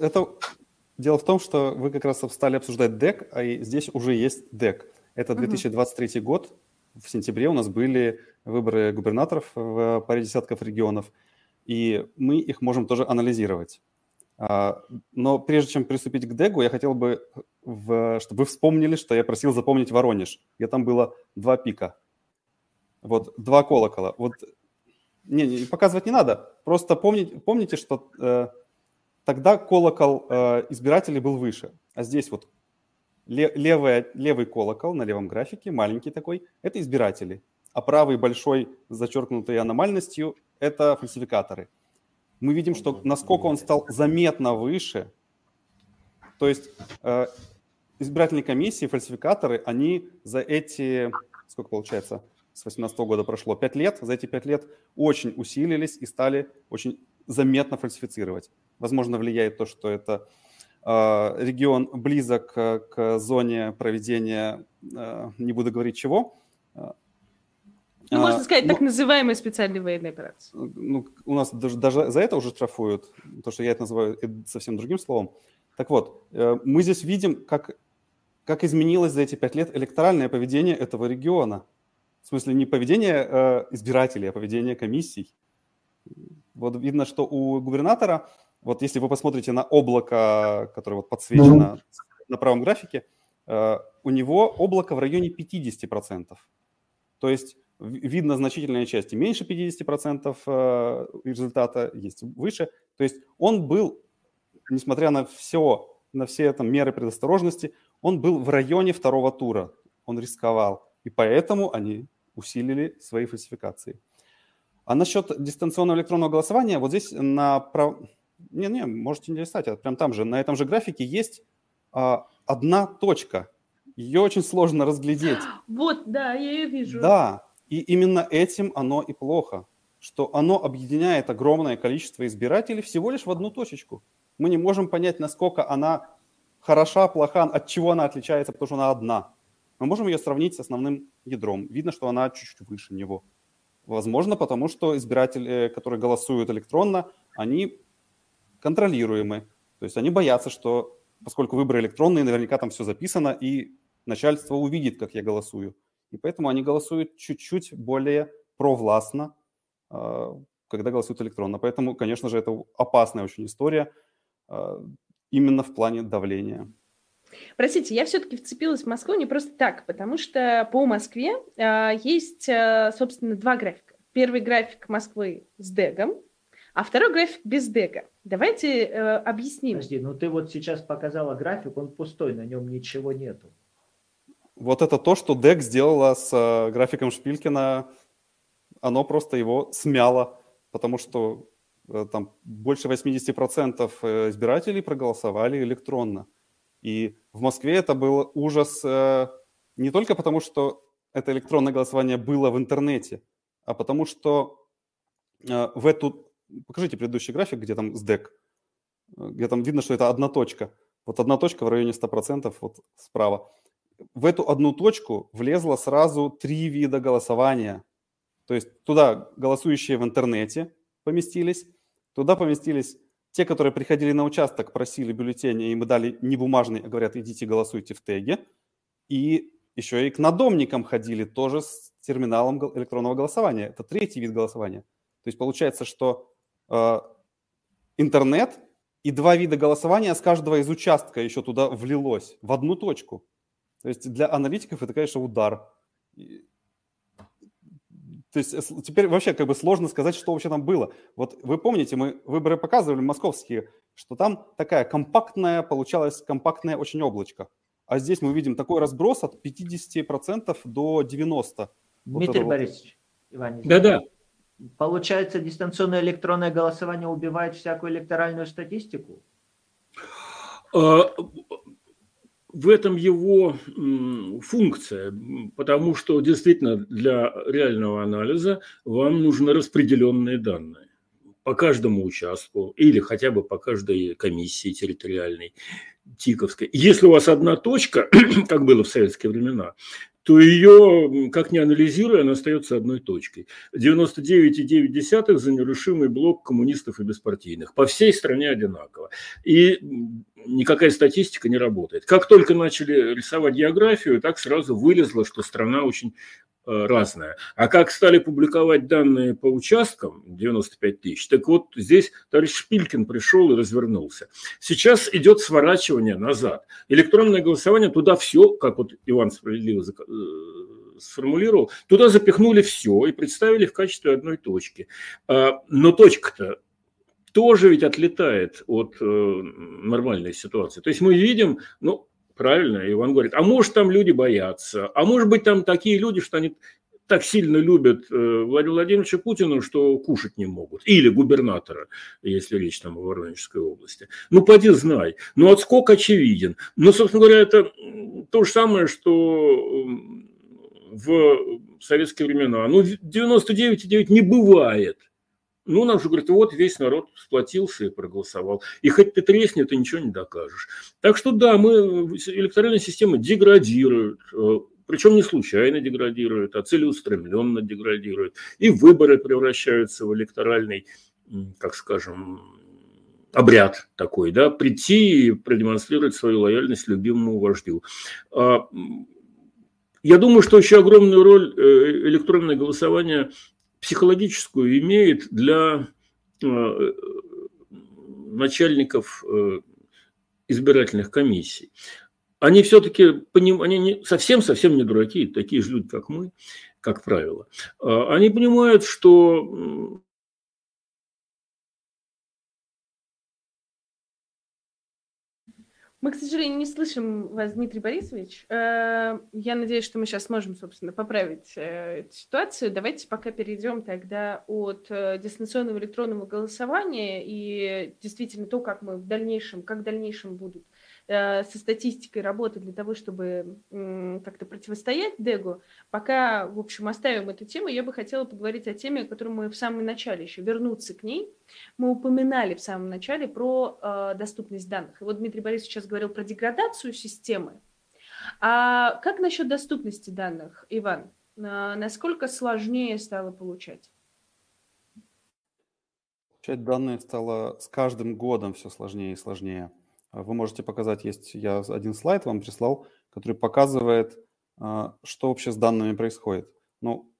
Это дело в том, что вы как раз стали обсуждать ДЭК, а здесь уже есть ДЭК. Это 2023 угу. год. В сентябре у нас были выборы губернаторов в паре десятков регионов и мы их можем тоже анализировать. А, но прежде чем приступить к Дегу, я хотел бы, в, чтобы вы вспомнили, что я просил запомнить Воронеж. И там было два пика. Вот, два колокола. Вот, не, не показывать не надо. Просто помните, помните что э, тогда колокол э, избирателей был выше. А здесь вот левый, левый колокол на левом графике, маленький такой, это избиратели. А правый большой, зачеркнутый аномальностью, это фальсификаторы. Мы видим, что насколько он стал заметно выше. То есть э, избирательные комиссии, фальсификаторы, они за эти, сколько получается, с 2018 года прошло 5 лет, за эти 5 лет очень усилились и стали очень заметно фальсифицировать. Возможно, влияет то, что это э, регион близок к, к зоне проведения, э, не буду говорить чего, ну, а, можно сказать, ну, так называемые специальные военные операции. Ну, у нас даже, даже за это уже штрафуют, то, что я это называю совсем другим словом. Так вот, э, мы здесь видим, как, как изменилось за эти пять лет электоральное поведение этого региона. В смысле, не поведение э, избирателей, а поведение комиссий. Вот видно, что у губернатора, вот если вы посмотрите на облако, которое вот подсвечено mm-hmm. на правом графике, э, у него облако в районе 50%. То есть видно значительная часть, и меньше 50% э, результата, есть выше. То есть он был, несмотря на все, на все там меры предосторожности, он был в районе второго тура, он рисковал, и поэтому они усилили свои фальсификации. А насчет дистанционного электронного голосования, вот здесь на... Не-не, можете не листать, а прям там же, на этом же графике есть а, одна точка. Ее очень сложно разглядеть. Вот, да, я ее вижу. Да, И именно этим оно и плохо, что оно объединяет огромное количество избирателей всего лишь в одну точечку. Мы не можем понять, насколько она хороша, плоха, от чего она отличается, потому что она одна. Мы можем ее сравнить с основным ядром. Видно, что она чуть-чуть выше него. Возможно, потому что избиратели, которые голосуют электронно, они контролируемы. То есть они боятся, что поскольку выборы электронные, наверняка там все записано, и начальство увидит, как я голосую. И поэтому они голосуют чуть-чуть более провластно, а, когда голосуют электронно. Поэтому, конечно же, это опасная очень история а, именно в плане давления. Простите, я все-таки вцепилась в Москву не просто так, потому что по Москве э, есть, э, собственно, два графика. Первый график Москвы с дегом, а второй график без дега. Давайте э, объясним. Подожди, ну ты вот сейчас показала график, он пустой, на нем ничего нету. Вот это то, что Дег сделала с э, графиком Шпилькина, оно просто его смяло, потому что э, там больше 80% э, избирателей проголосовали электронно. И в Москве это был ужас э, не только потому, что это электронное голосование было в интернете, а потому что э, в эту... Покажите предыдущий график, где там СДЭК, где там видно, что это одна точка. Вот одна точка в районе 100%, вот справа. В эту одну точку влезло сразу три вида голосования. То есть туда голосующие в интернете поместились, туда поместились те, которые приходили на участок, просили бюллетени, и мы дали не бумажный, а говорят, идите голосуйте в теге. И еще и к надомникам ходили тоже с терминалом электронного голосования. Это третий вид голосования. То есть получается, что э, интернет и два вида голосования с каждого из участка еще туда влилось в одну точку. То есть для аналитиков это, конечно, удар. То есть э, теперь вообще как бы сложно сказать, что вообще там было. Вот вы помните, мы выборы показывали московские, что там такая компактная, получалась компактное очень облачко. А здесь мы видим такой разброс от 50% до 90%. Дмитрий вот Борисович, Иванович. Да-да. Получается, дистанционное электронное голосование убивает всякую электоральную статистику? В этом его функция, потому что действительно для реального анализа вам нужны распределенные данные по каждому участку или хотя бы по каждой комиссии территориальной, Тиковской. Если у вас одна точка, как было в советские времена, то ее, как ни анализируя, она остается одной точкой. 99,9 за нерушимый блок коммунистов и беспартийных. По всей стране одинаково. И никакая статистика не работает. Как только начали рисовать географию, так сразу вылезло, что страна очень Э, разное. А как стали публиковать данные по участкам, 95 тысяч, так вот здесь товарищ Шпилькин пришел и развернулся. Сейчас идет сворачивание назад. Электронное голосование, туда все, как вот Иван справедливо э, сформулировал, туда запихнули все и представили в качестве одной точки. А, но точка-то тоже ведь отлетает от э, нормальной ситуации. То есть мы видим, ну, Правильно? Иван говорит, а может там люди боятся, а может быть там такие люди, что они так сильно любят э, Владимира Владимировича Путина, что кушать не могут. Или губернатора, если речь там о Воронежской области. Ну, поди знай. Ну, отскок очевиден. Но, собственно говоря, это то же самое, что в советские времена. Ну, 99,9 не бывает. Ну, нам же говорят, вот весь народ сплотился и проголосовал. И хоть ты тресни, ты ничего не докажешь. Так что да, мы, электоральная система деградирует, э, причем не случайно деградирует, а целеустремленно деградирует. И выборы превращаются в электоральный, как скажем, обряд такой, да, прийти и продемонстрировать свою лояльность любимому вождю. А, я думаю, что еще огромную роль э, электронное голосование психологическую имеет для э, начальников э, избирательных комиссий. Они все-таки они не, совсем-совсем не дураки, такие же люди, как мы, как правило. А, они понимают, что Мы, к сожалению, не слышим вас, Дмитрий Борисович. Э, я надеюсь, что мы сейчас сможем, собственно, поправить э, эту ситуацию. Давайте пока перейдем тогда от э, дистанционного электронного голосования и действительно то, как мы в дальнейшем, как в дальнейшем будут со статистикой работать для того, чтобы э, как-то противостоять Дегу. Пока, в общем, оставим эту тему, я бы хотела поговорить о теме, о которой мы в самом начале еще, вернуться к ней. Мы упоминали в самом начале про э, доступность данных. И вот Дмитрий Борисович сейчас говорил про деградацию системы. А как насчет доступности данных, Иван? Э, насколько сложнее стало получать? Получать данные стало с каждым годом все сложнее и сложнее. А вы можете показать, есть я один слайд вам прислал, который показывает, а, что вообще с данными происходит. Ну,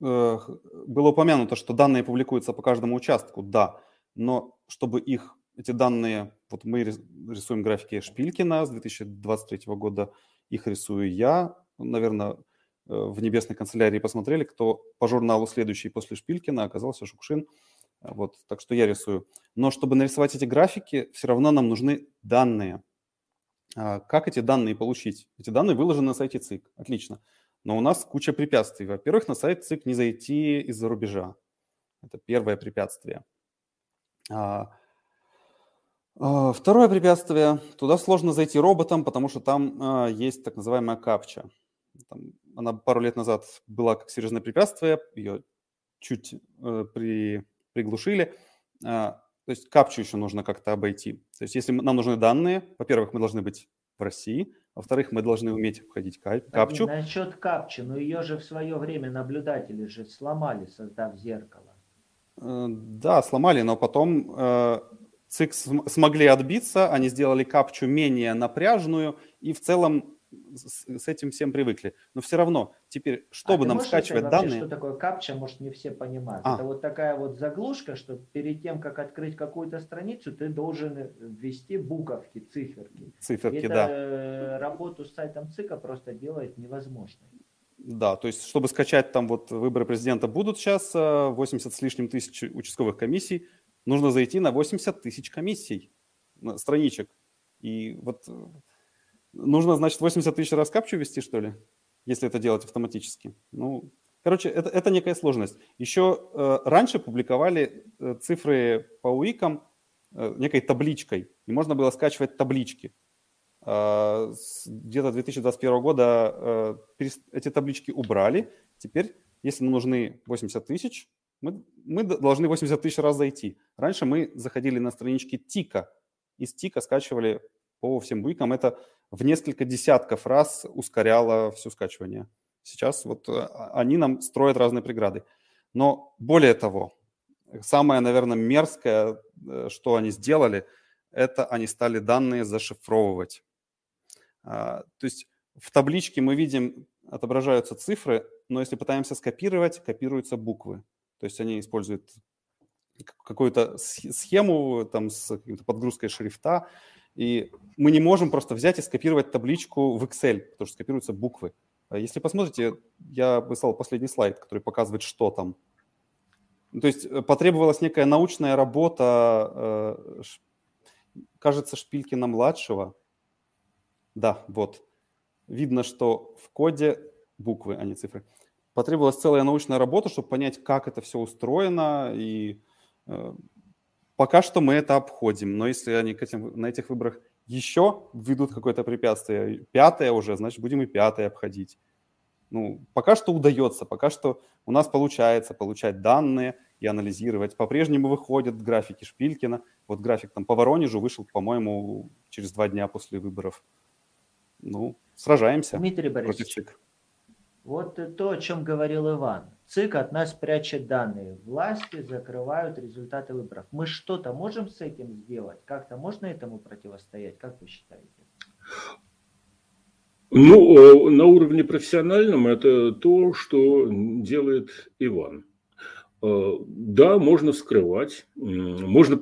э, было упомянуто, что данные публикуются по каждому участку, да, но чтобы их, эти данные, вот мы рисуем графики Шпилькина с 2023 года, их рисую я, наверное, э, в небесной канцелярии посмотрели, кто по журналу следующий после Шпилькина оказался Шукшин – вот, так что я рисую. Но чтобы нарисовать эти графики, все равно нам нужны данные. А как эти данные получить? Эти данные выложены на сайте ЦИК. Отлично. Но у нас куча препятствий. Во-первых, на сайт ЦИК не зайти из-за рубежа. Это первое препятствие. А, а, второе препятствие. Туда сложно зайти роботом, потому что там а, есть так называемая капча. Там, она пару лет назад была как серьезное препятствие. Ее чуть э, при приглушили. А, то есть капчу еще нужно как-то обойти. То есть если нам нужны данные, во-первых, мы должны быть в России, во-вторых, мы должны уметь входить капчу. Да, насчет капчи, но ее же в свое время наблюдатели же сломали, создав зеркало. Э, да, сломали, но потом э, ЦИК смогли отбиться, они сделали капчу менее напряжную, и в целом с, с этим всем привыкли. Но все равно, теперь, чтобы а нам скачивать вообще, данные... Что такое капча, может, не все понимают. А. Это вот такая вот заглушка, что перед тем, как открыть какую-то страницу, ты должен ввести буковки, циферки. Циферки, это да. Э, работу с сайтом ЦИКа просто делает невозможной. Да, то есть, чтобы скачать там вот выборы президента будут сейчас, 80 э, с лишним тысяч участковых комиссий, нужно зайти на 80 тысяч комиссий, страничек. И вот э, Нужно, значит, 80 тысяч раз капчу ввести, что ли? Если это делать автоматически. Ну, короче, это, это некая сложность. Еще э, раньше публиковали э, цифры по УИКам э, некой табличкой. И можно было скачивать таблички. Э, где-то 2021 года э, эти таблички убрали. Теперь, если нам нужны 80 тысяч, мы, мы должны 80 тысяч раз зайти. Раньше мы заходили на странички ТИКа. Из ТИКа скачивали по всем буикам. Это в несколько десятков раз ускоряло все скачивание. Сейчас вот э, они нам строят разные преграды. Но более того, самое, наверное, мерзкое, э, что они сделали, это они стали данные зашифровывать. А, то есть в табличке мы видим, отображаются цифры, но если пытаемся скопировать, копируются буквы. То есть они используют какую-то схему там, с подгрузкой шрифта, и мы не можем просто взять и скопировать табличку в Excel, потому что скопируются буквы. А если посмотрите, я выслал последний слайд, который показывает, что там. Ну, то есть э, потребовалась некая научная работа, э, кажется, Шпилькина-младшего. Да, вот. Видно, что в коде буквы, а не цифры. Потребовалась целая научная работа, чтобы понять, как это все устроено, и э, Пока что мы это обходим, но если они к этим, на этих выборах еще введут какое-то препятствие, пятое уже, значит, будем и пятое обходить. Ну, пока что удается, пока что у нас получается получать данные и анализировать. По-прежнему выходят графики Шпилькина. Вот график там по Воронежу вышел, по-моему, через два дня после выборов. Ну, сражаемся Дмитрий Борисович, против. Вот то, о чем говорил Иван. ЦИК от нас прячет данные. Власти закрывают результаты выборов. Мы что-то можем с этим сделать? Как-то можно этому противостоять? Как вы считаете? Ну, на уровне профессиональном это то, что делает Иван. Э, да, можно скрывать, можно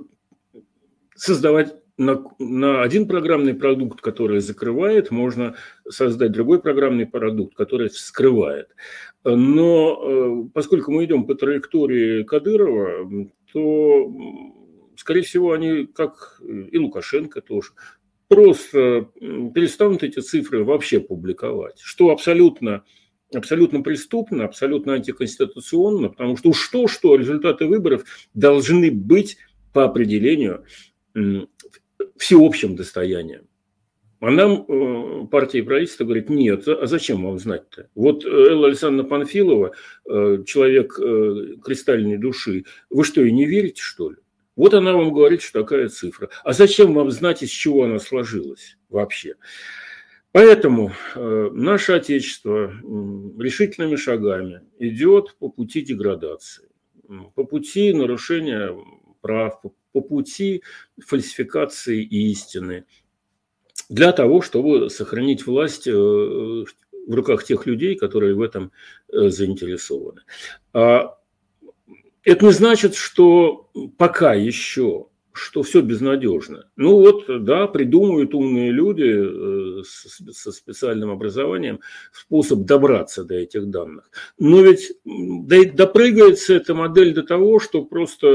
создавать на, на один программный продукт, который закрывает, можно создать другой программный продукт, который вскрывает. Но э, поскольку мы идем по траектории Кадырова, то, скорее всего, они, как и Лукашенко тоже, просто перестанут эти цифры вообще публиковать, что абсолютно, абсолютно преступно, абсолютно антиконституционно, потому что уж что-что, результаты выборов должны быть по определению всеобщим достоянием. А нам э, партия и правительство говорит, нет, а зачем вам знать-то? Вот Элла Александровна Панфилова, э, человек э, кристальной души, вы что, и не верите, что ли? Вот она вам говорит, что такая цифра. А зачем вам знать, из чего она сложилась вообще? Поэтому э, наше Отечество э, решительными шагами идет по пути деградации, по пути нарушения прав, по, по пути фальсификации истины, для того, чтобы сохранить власть э, в руках тех людей, которые в этом э, заинтересованы. А это не значит, что пока еще что все безнадежно. Ну вот, да, придумывают умные люди э, со специальным образованием способ добраться до этих данных. Но ведь допрыгается эта модель до того, что просто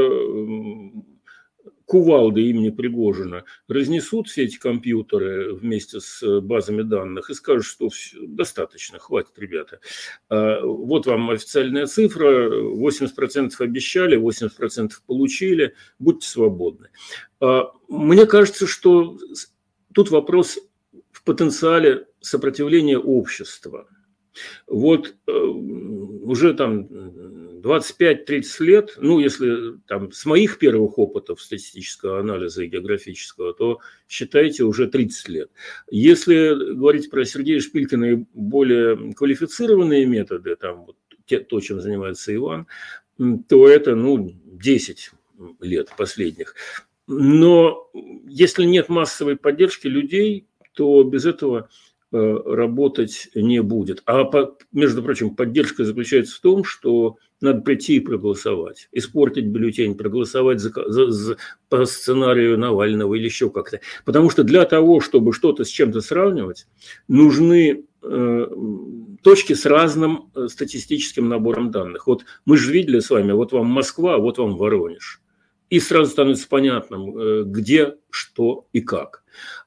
кувалды имени Пригожина разнесут все эти компьютеры вместе с э, базами данных и скажут, что все, достаточно, хватит, ребята. А, вот вам официальная цифра, 80% обещали, 80% получили, будьте свободны. А, мне кажется, что тут вопрос в потенциале сопротивления общества. Вот э, уже там 25-30 лет, ну, если там с моих первых опытов статистического анализа и географического, то считайте уже 30 лет. Если говорить про Сергея Шпилькина и более квалифицированные методы, там вот те, то, чем занимается Иван, то это, ну, 10 лет последних. Но если нет массовой поддержки людей, то без этого Э, работать не будет. А, между прочим, поддержка заключается в том, что надо прийти и проголосовать, испортить бюллетень, проголосовать за, за, за, по сценарию Навального или еще как-то. Потому что для того, чтобы что-то с чем-то сравнивать, нужны э, точки с разным э, статистическим набором данных. Вот мы же видели с вами, вот вам Москва, вот вам Воронеж. И сразу становится понятным, э, где, что и как.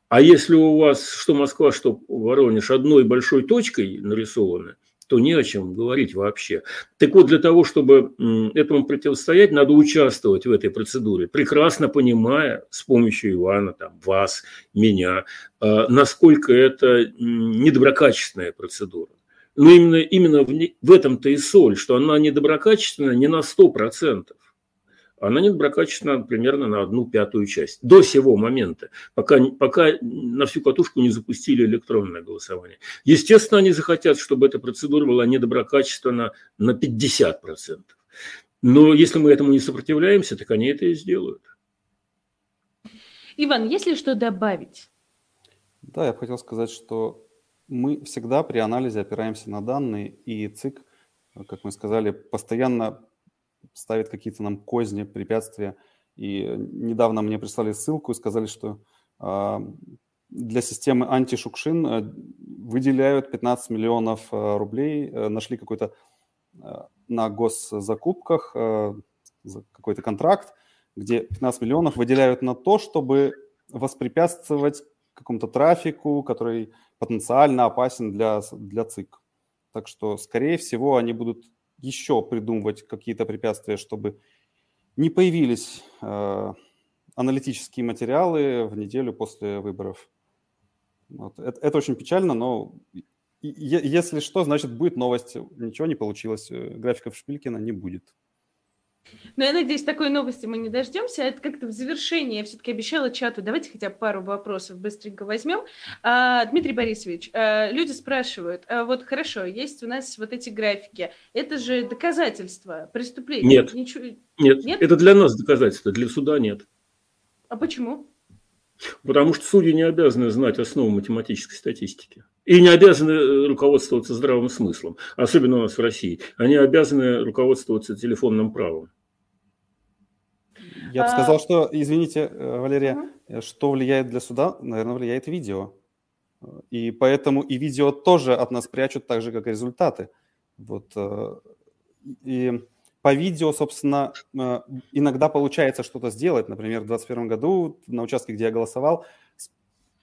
А если у вас что Москва, что Воронеж одной большой точкой нарисованы, то не о чем говорить вообще. Так вот, для того, чтобы этому противостоять, надо участвовать в этой процедуре, прекрасно понимая с помощью Ивана, там, вас, меня, а, насколько это недоброкачественная процедура. Но именно, именно в, в этом-то и соль, что она недоброкачественная не на 100% она недоброкачественна примерно на одну пятую часть. До сего момента, пока, пока на всю катушку не запустили электронное голосование. Естественно, они захотят, чтобы эта процедура была недоброкачественна на 50%. Но если мы этому не сопротивляемся, так они это и сделают. Иван, есть ли что добавить? Да, я бы хотел сказать, что мы всегда при анализе опираемся на данные, и ЦИК, как мы сказали, постоянно ставит какие-то нам козни, препятствия. И недавно мне прислали ссылку и сказали, что э, для системы антишукшин э, выделяют 15 миллионов э, рублей, э, нашли какой-то на госзакупках какой-то контракт, где 15 миллионов выделяют на то, чтобы воспрепятствовать какому-то трафику, который потенциально опасен для, для ЦИК. Так что, скорее всего, они будут еще придумывать какие-то препятствия, чтобы не появились э, аналитические материалы в неделю после выборов. Вот. Это, это очень печально, но если что, значит будет новость. Ничего не получилось. Э, графиков Шпилькина не будет. Но я надеюсь, такой новости мы не дождемся. Это как-то в завершении я все-таки обещала чату. Давайте хотя бы пару вопросов быстренько возьмем. А, Дмитрий Борисович, а, люди спрашивают, а вот хорошо, есть у нас вот эти графики. Это же доказательство преступления. Нет. Ничего... Нет. нет, это для нас доказательство, для суда нет. А почему? Потому что судьи не обязаны знать основу математической статистики. И не обязаны э, руководствоваться здравым смыслом, особенно у нас в России. Они обязаны руководствоваться телефонным правом. Я бы а, сказал, что, извините, э, Валерия, угу. что влияет для суда, наверное, влияет видео. И поэтому и видео тоже от нас прячут так же, как и результаты. Вот. И по видео, собственно, иногда получается что-то сделать. Например, в 2021 году на участке, где я голосовал,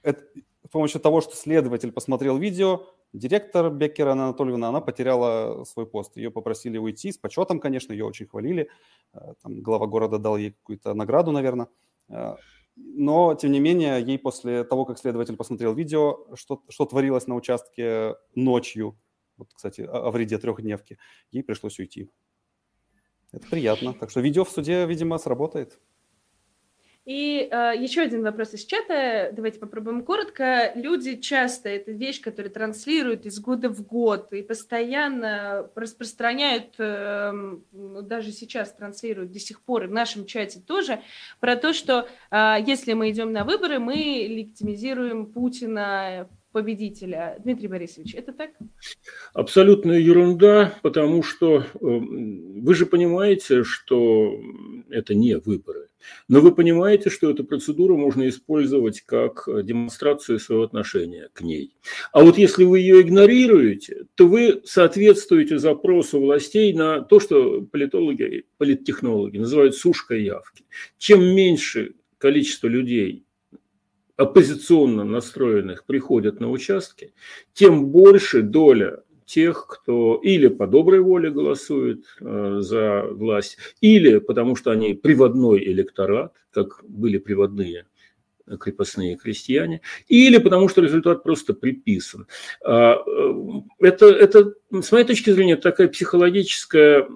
это, с помощью того, что следователь посмотрел видео, директор Беккера Анатольевна, она потеряла свой пост. Ее попросили уйти с почетом, конечно, ее очень хвалили. Э, там глава города дал ей какую-то награду, наверное. Э, но, тем не менее, ей после того, как следователь посмотрел видео, что, что творилось на участке ночью, вот, кстати, о, о вреде трехдневки, ей пришлось уйти. Это приятно. Так что видео в суде, видимо, сработает. И э, еще один вопрос из чата. Давайте попробуем коротко. Люди часто, это вещь, которую транслируют из года в год и постоянно распространяют, э, даже сейчас транслируют до сих пор, и в нашем чате тоже, про то, что э, если мы идем на выборы, мы легитимизируем Путина победителя. Дмитрий Борисович, это так? Абсолютная ерунда, потому что э, вы же понимаете, что это не выборы. Но вы понимаете, что эту процедуру можно использовать как демонстрацию своего отношения к ней. А вот если вы ее игнорируете, то вы соответствуете запросу властей на то, что политологи, политтехнологи называют сушкой явки. Чем меньше количество людей оппозиционно настроенных приходят на участки, тем больше доля тех, кто или по доброй воле голосует э, за власть, или потому что они приводной электорат, как были приводные крепостные крестьяне, или потому что результат просто приписан. А, э, это, это, с моей точки зрения, такая психологическая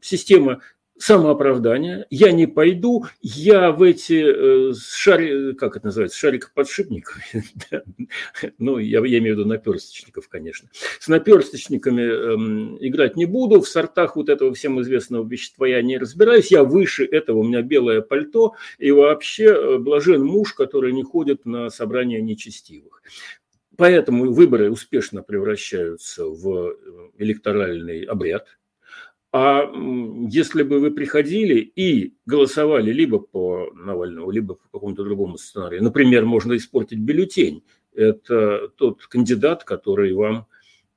система самооправдание, я не пойду, я в эти э, шари, как это называется, шариков подшипников, ну, я, я имею в виду наперсточников, конечно, с наперсточниками эм, играть не буду, в сортах вот этого всем известного вещества я не разбираюсь, я выше этого, у меня белое пальто, и вообще э, блажен муж, который не ходит на собрания нечестивых. Поэтому выборы успешно превращаются в э, электоральный обряд – а если бы вы приходили и голосовали либо по Навальному, либо по какому-то другому сценарию, например, можно испортить бюллетень. Это тот кандидат, который вам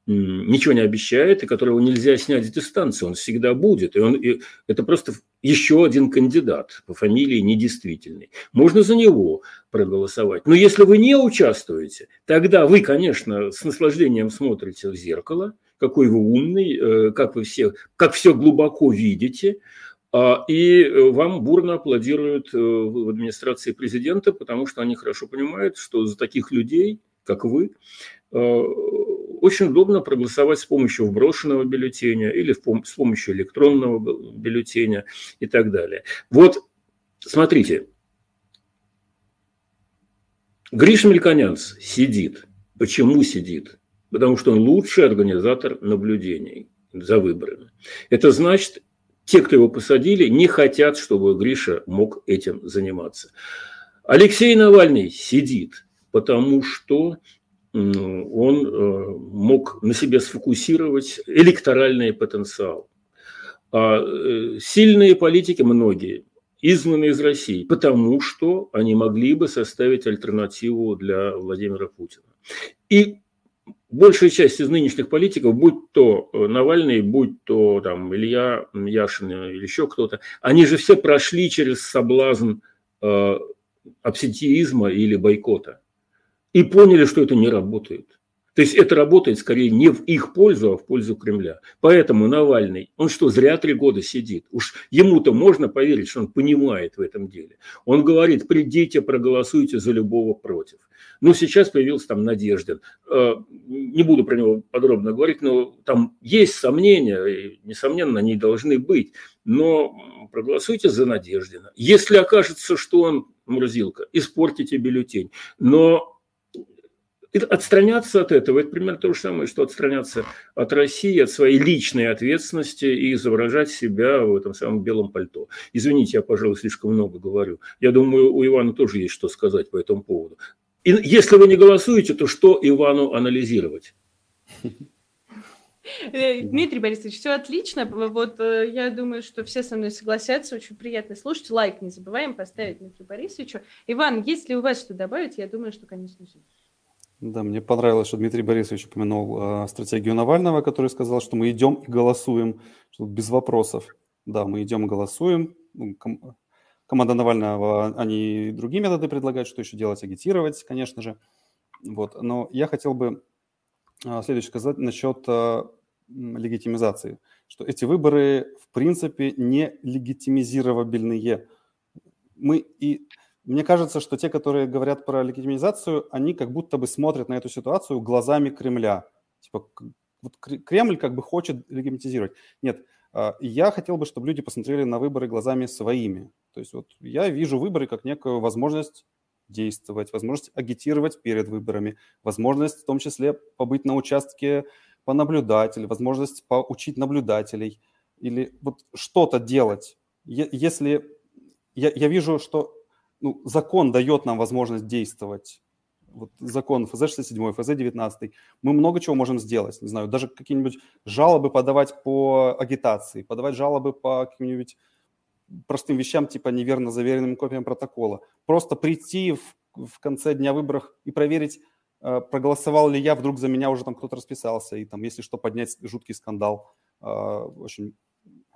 ничего не обещает, и которого нельзя снять с дистанции, он всегда будет. И он, и это просто еще один кандидат по фамилии недействительный. Можно за него проголосовать. Но если вы не участвуете, тогда вы, конечно, с наслаждением смотрите в зеркало – какой вы умный, э, как вы все, как все глубоко видите, а, и э, вам бурно аплодируют э, в администрации президента, потому что они хорошо понимают, что за таких людей, как вы, очень удобно проголосовать с помощью вброшенного бюллетеня или с помощью электронного бюллетеня и так далее. Вот, смотрите, Гриша Мельконянц сидит. Почему сидит? Потому что он лучший организатор наблюдений за выборами. Это значит, те, кто его посадили, не хотят, чтобы Гриша мог этим заниматься. Алексей Навальный сидит, потому что он э, мог на себе сфокусировать электоральный потенциал. А э, сильные политики, многие, изгнаны из России, потому что они могли бы составить альтернативу для Владимира Путина. И большая часть из нынешних политиков, будь то э, Навальный, будь то там Илья Яшин или еще кто-то, они же все прошли через соблазн э, абсентиизма или бойкота и поняли, что это не работает. То есть это работает скорее не в их пользу, а в пользу Кремля. Поэтому Навальный, он что, зря три года сидит? Уж ему-то можно поверить, что он понимает в этом деле. Он говорит, придите, проголосуйте за любого против. Ну, сейчас появился там Надеждин. Э, не буду про него подробно говорить, но там есть сомнения, и, несомненно, они должны быть. Но проголосуйте за Надеждина. Если окажется, что он мурзилка, испортите бюллетень. Но отстраняться от этого, это примерно то же самое, что отстраняться от России, от своей личной ответственности и изображать себя в этом самом белом пальто. Извините, я, пожалуй, слишком много говорю. Я думаю, у Ивана тоже есть что сказать по этому поводу. И если вы не голосуете, то что Ивану анализировать? Э, Дмитрий Борисович, все отлично. Вот э, я думаю, что все со мной согласятся. Очень приятно слушать. Лайк не забываем поставить Дмитрию Борисовичу. Иван, есть ли у вас что добавить? Я думаю, что, конечно, все. Да, мне понравилось, что Дмитрий Борисович упомянул э, стратегию Навального, который сказал, что мы идем и голосуем, что без вопросов. Да, мы идем и голосуем. Ну, ком- команда Навального, они другие методы предлагают, что еще делать, агитировать, конечно же. Вот. Но я хотел бы э, следующее сказать насчет э, легитимизации, что эти выборы, в принципе, не легитимизировабельные. Мы и мне кажется, что те, которые говорят про легитимизацию, они как будто бы смотрят на эту ситуацию глазами Кремля. Типа, вот Кремль как бы хочет легитимизировать. Нет, а, я хотел бы, чтобы люди посмотрели на выборы глазами своими. То есть вот я вижу выборы как некую возможность действовать, возможность агитировать перед выборами, возможность в том числе побыть на участке понаблюдать возможность поучить наблюдателей или вот что-то делать. Если я, я вижу, что ну, закон дает нам возможность действовать, вот закон ФЗ-67, ФЗ-19, мы много чего можем сделать. Не знаю, даже какие-нибудь жалобы подавать по агитации, подавать жалобы по каким-нибудь простым вещам, типа неверно заверенным копиям протокола. Просто прийти в, в конце дня выборов и проверить, э, проголосовал ли я, вдруг за меня уже там кто-то расписался, и там, если что, поднять жуткий скандал. Э, очень,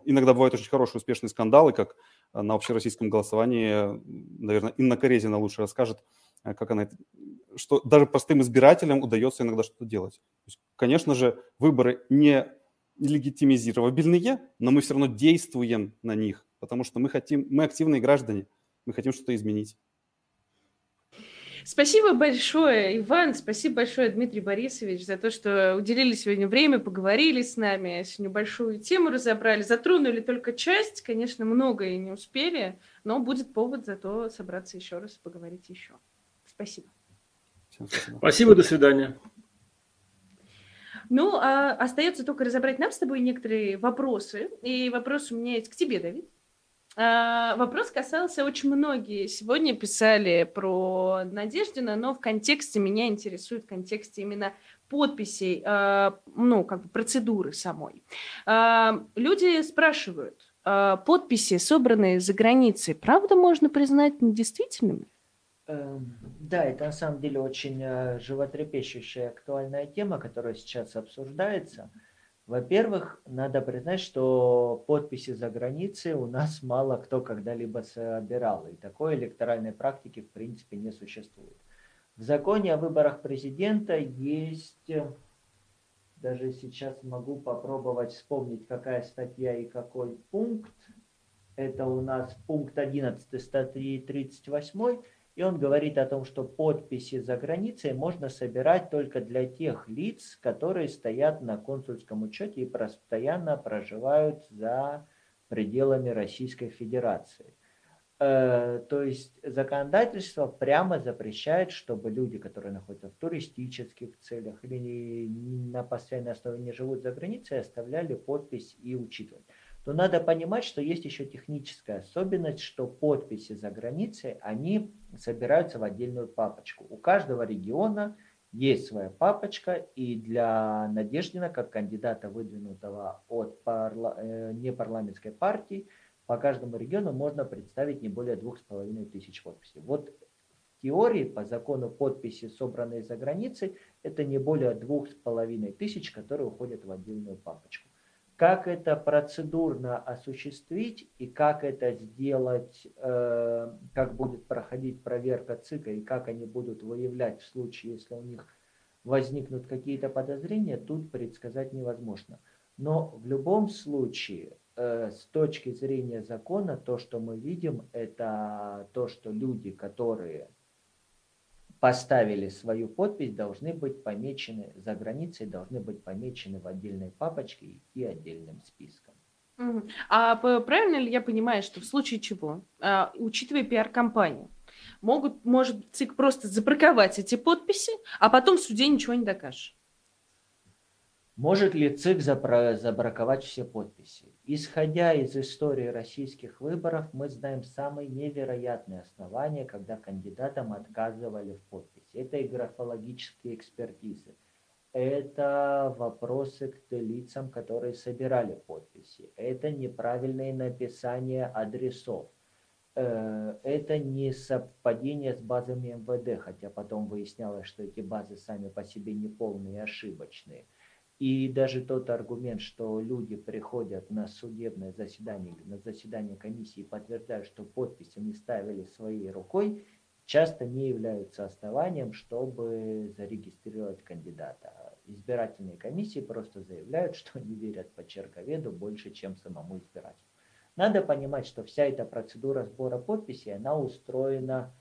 иногда бывают очень хорошие, успешные скандалы, как на общероссийском голосовании, наверное, Инна Корезина лучше расскажет, э, как она, что даже простым избирателям удается иногда что-то делать. Есть, конечно же, выборы не легитимизировабельные, но мы все равно действуем на них, потому что мы хотим, мы активные граждане, мы хотим что-то изменить. Спасибо большое, Иван, спасибо большое, Дмитрий Борисович, за то, что уделили сегодня время, поговорили с нами, сегодня большую тему разобрали, затронули только часть, конечно, многое не успели, но будет повод зато собраться еще раз и поговорить еще. Спасибо. спасибо. Спасибо, до свидания. Ну, а остается только разобрать нам с тобой некоторые вопросы. И вопрос у меня есть к тебе, Давид. А, вопрос касался очень многие. Сегодня писали про Надеждина, но в контексте меня интересует в контексте именно подписей, а, ну, как бы процедуры самой. А, люди спрашивают, подписи, собранные за границей, правда можно признать недействительными? Эм, да, это на самом деле очень э, животрепещущая актуальная тема, которая сейчас обсуждается – во-первых, надо признать, что подписи за границей у нас мало кто когда-либо собирал, и такой электоральной практики в принципе не существует. В законе о выборах президента есть, даже сейчас могу попробовать вспомнить, какая статья и какой пункт. Это у нас пункт 11 статьи 38 он говорит о том, что подписи за границей можно собирать только для тех лиц, которые стоят на консульском учете и постоянно проживают за пределами Российской Федерации. Э, то есть законодательство прямо запрещает, чтобы люди, которые находятся в туристических целях или на постоянной основе не живут за границей, оставляли подпись и учитывать то надо понимать, что есть еще техническая особенность, что подписи за границей, они собираются в отдельную папочку. У каждого региона есть своя папочка, и для Надеждина, как кандидата, выдвинутого от парла... Э, непарламентской партии, по каждому региону можно представить не более двух с половиной тысяч подписей. Вот в теории, по закону подписи, собранные за границей, это не более двух с половиной тысяч, которые уходят в отдельную папочку. Как это процедурно осуществить и как это сделать, э, как будет проходить проверка ЦИКа и как они будут выявлять в случае, если у них возникнут какие-то подозрения, тут предсказать невозможно. Но в любом случае, э, с точки зрения закона, то, что мы видим, это то, что люди, которые поставили свою подпись, должны быть помечены за границей, должны быть помечены в отдельной папочке и отдельным списком. А правильно ли я понимаю, что в случае чего, а, учитывая пиар-компанию, могут, может ЦИК просто забраковать эти подписи, а потом в суде ничего не докажешь? Может ли ЦИК забраковать все подписи? Исходя из истории российских выборов, мы знаем самые невероятные основания, когда кандидатам отказывали в подписи. Это и графологические экспертизы, это вопросы к лицам, которые собирали подписи, это неправильное написание адресов, э, это не совпадение с базами МВД, хотя потом выяснялось, что эти базы сами по себе неполные и ошибочные – и даже тот аргумент, что люди приходят на судебное заседание на заседание комиссии и подтверждают, что подпись они ставили своей рукой, часто не являются основанием, чтобы зарегистрировать кандидата. Избирательные комиссии просто заявляют, что они верят почерковеду больше, чем самому избирателю. Надо понимать, что вся эта процедура сбора подписей, она устроена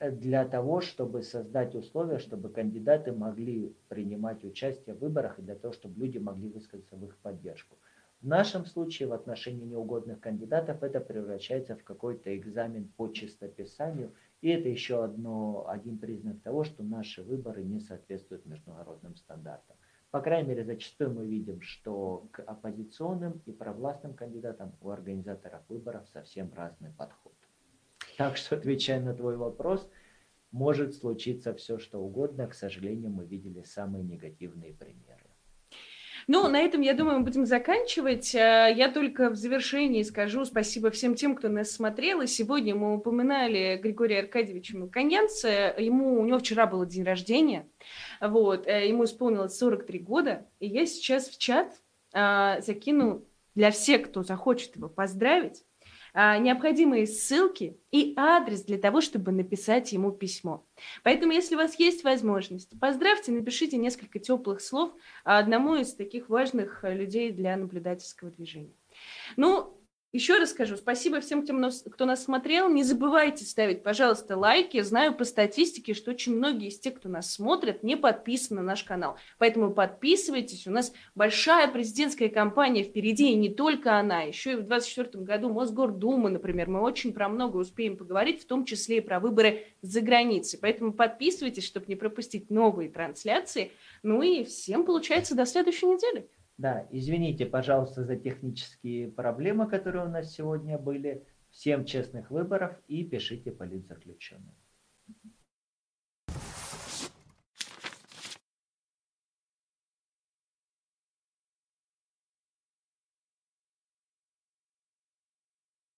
для того, чтобы создать условия, чтобы кандидаты могли принимать участие в выборах и для того, чтобы люди могли высказаться в их поддержку. В нашем случае в отношении неугодных кандидатов это превращается в какой-то экзамен по чистописанию, и это еще одно, один признак того, что наши выборы не соответствуют международным стандартам. По крайней мере, зачастую мы видим, что к оппозиционным и провластным кандидатам у организаторов выборов совсем разный подход. Так что, отвечая на твой вопрос, может случиться все, что угодно. К сожалению, мы видели самые негативные примеры. Ну, на этом, я думаю, мы будем заканчивать. Э, я только в завершении скажу спасибо всем тем, кто нас смотрел. И сегодня мы упоминали Григория Аркадьевича Мелконянца. Ему, у него вчера был день рождения. Вот, э, ему исполнилось 43 года. И я сейчас в чат а, закину для всех, кто захочет его поздравить, необходимые ссылки и адрес для того, чтобы написать ему письмо. Поэтому, если у вас есть возможность, поздравьте, напишите несколько теплых слов одному из таких важных людей для наблюдательского движения. Ну, еще раз скажу, спасибо всем, кто нас, смотрел. Не забывайте ставить, пожалуйста, лайки. Знаю по статистике, что очень многие из тех, кто нас смотрит, не подписаны на наш канал. Поэтому подписывайтесь. У нас большая президентская кампания впереди, и не только она. Еще и в 2024 году Мосгордума, например. Мы очень про много успеем поговорить, в том числе и про выборы за границей. Поэтому подписывайтесь, чтобы не пропустить новые трансляции. Ну и всем, получается, до следующей недели. Да, извините, пожалуйста, за технические проблемы, которые у нас сегодня были. Всем честных выборов и пишите политзаключенным.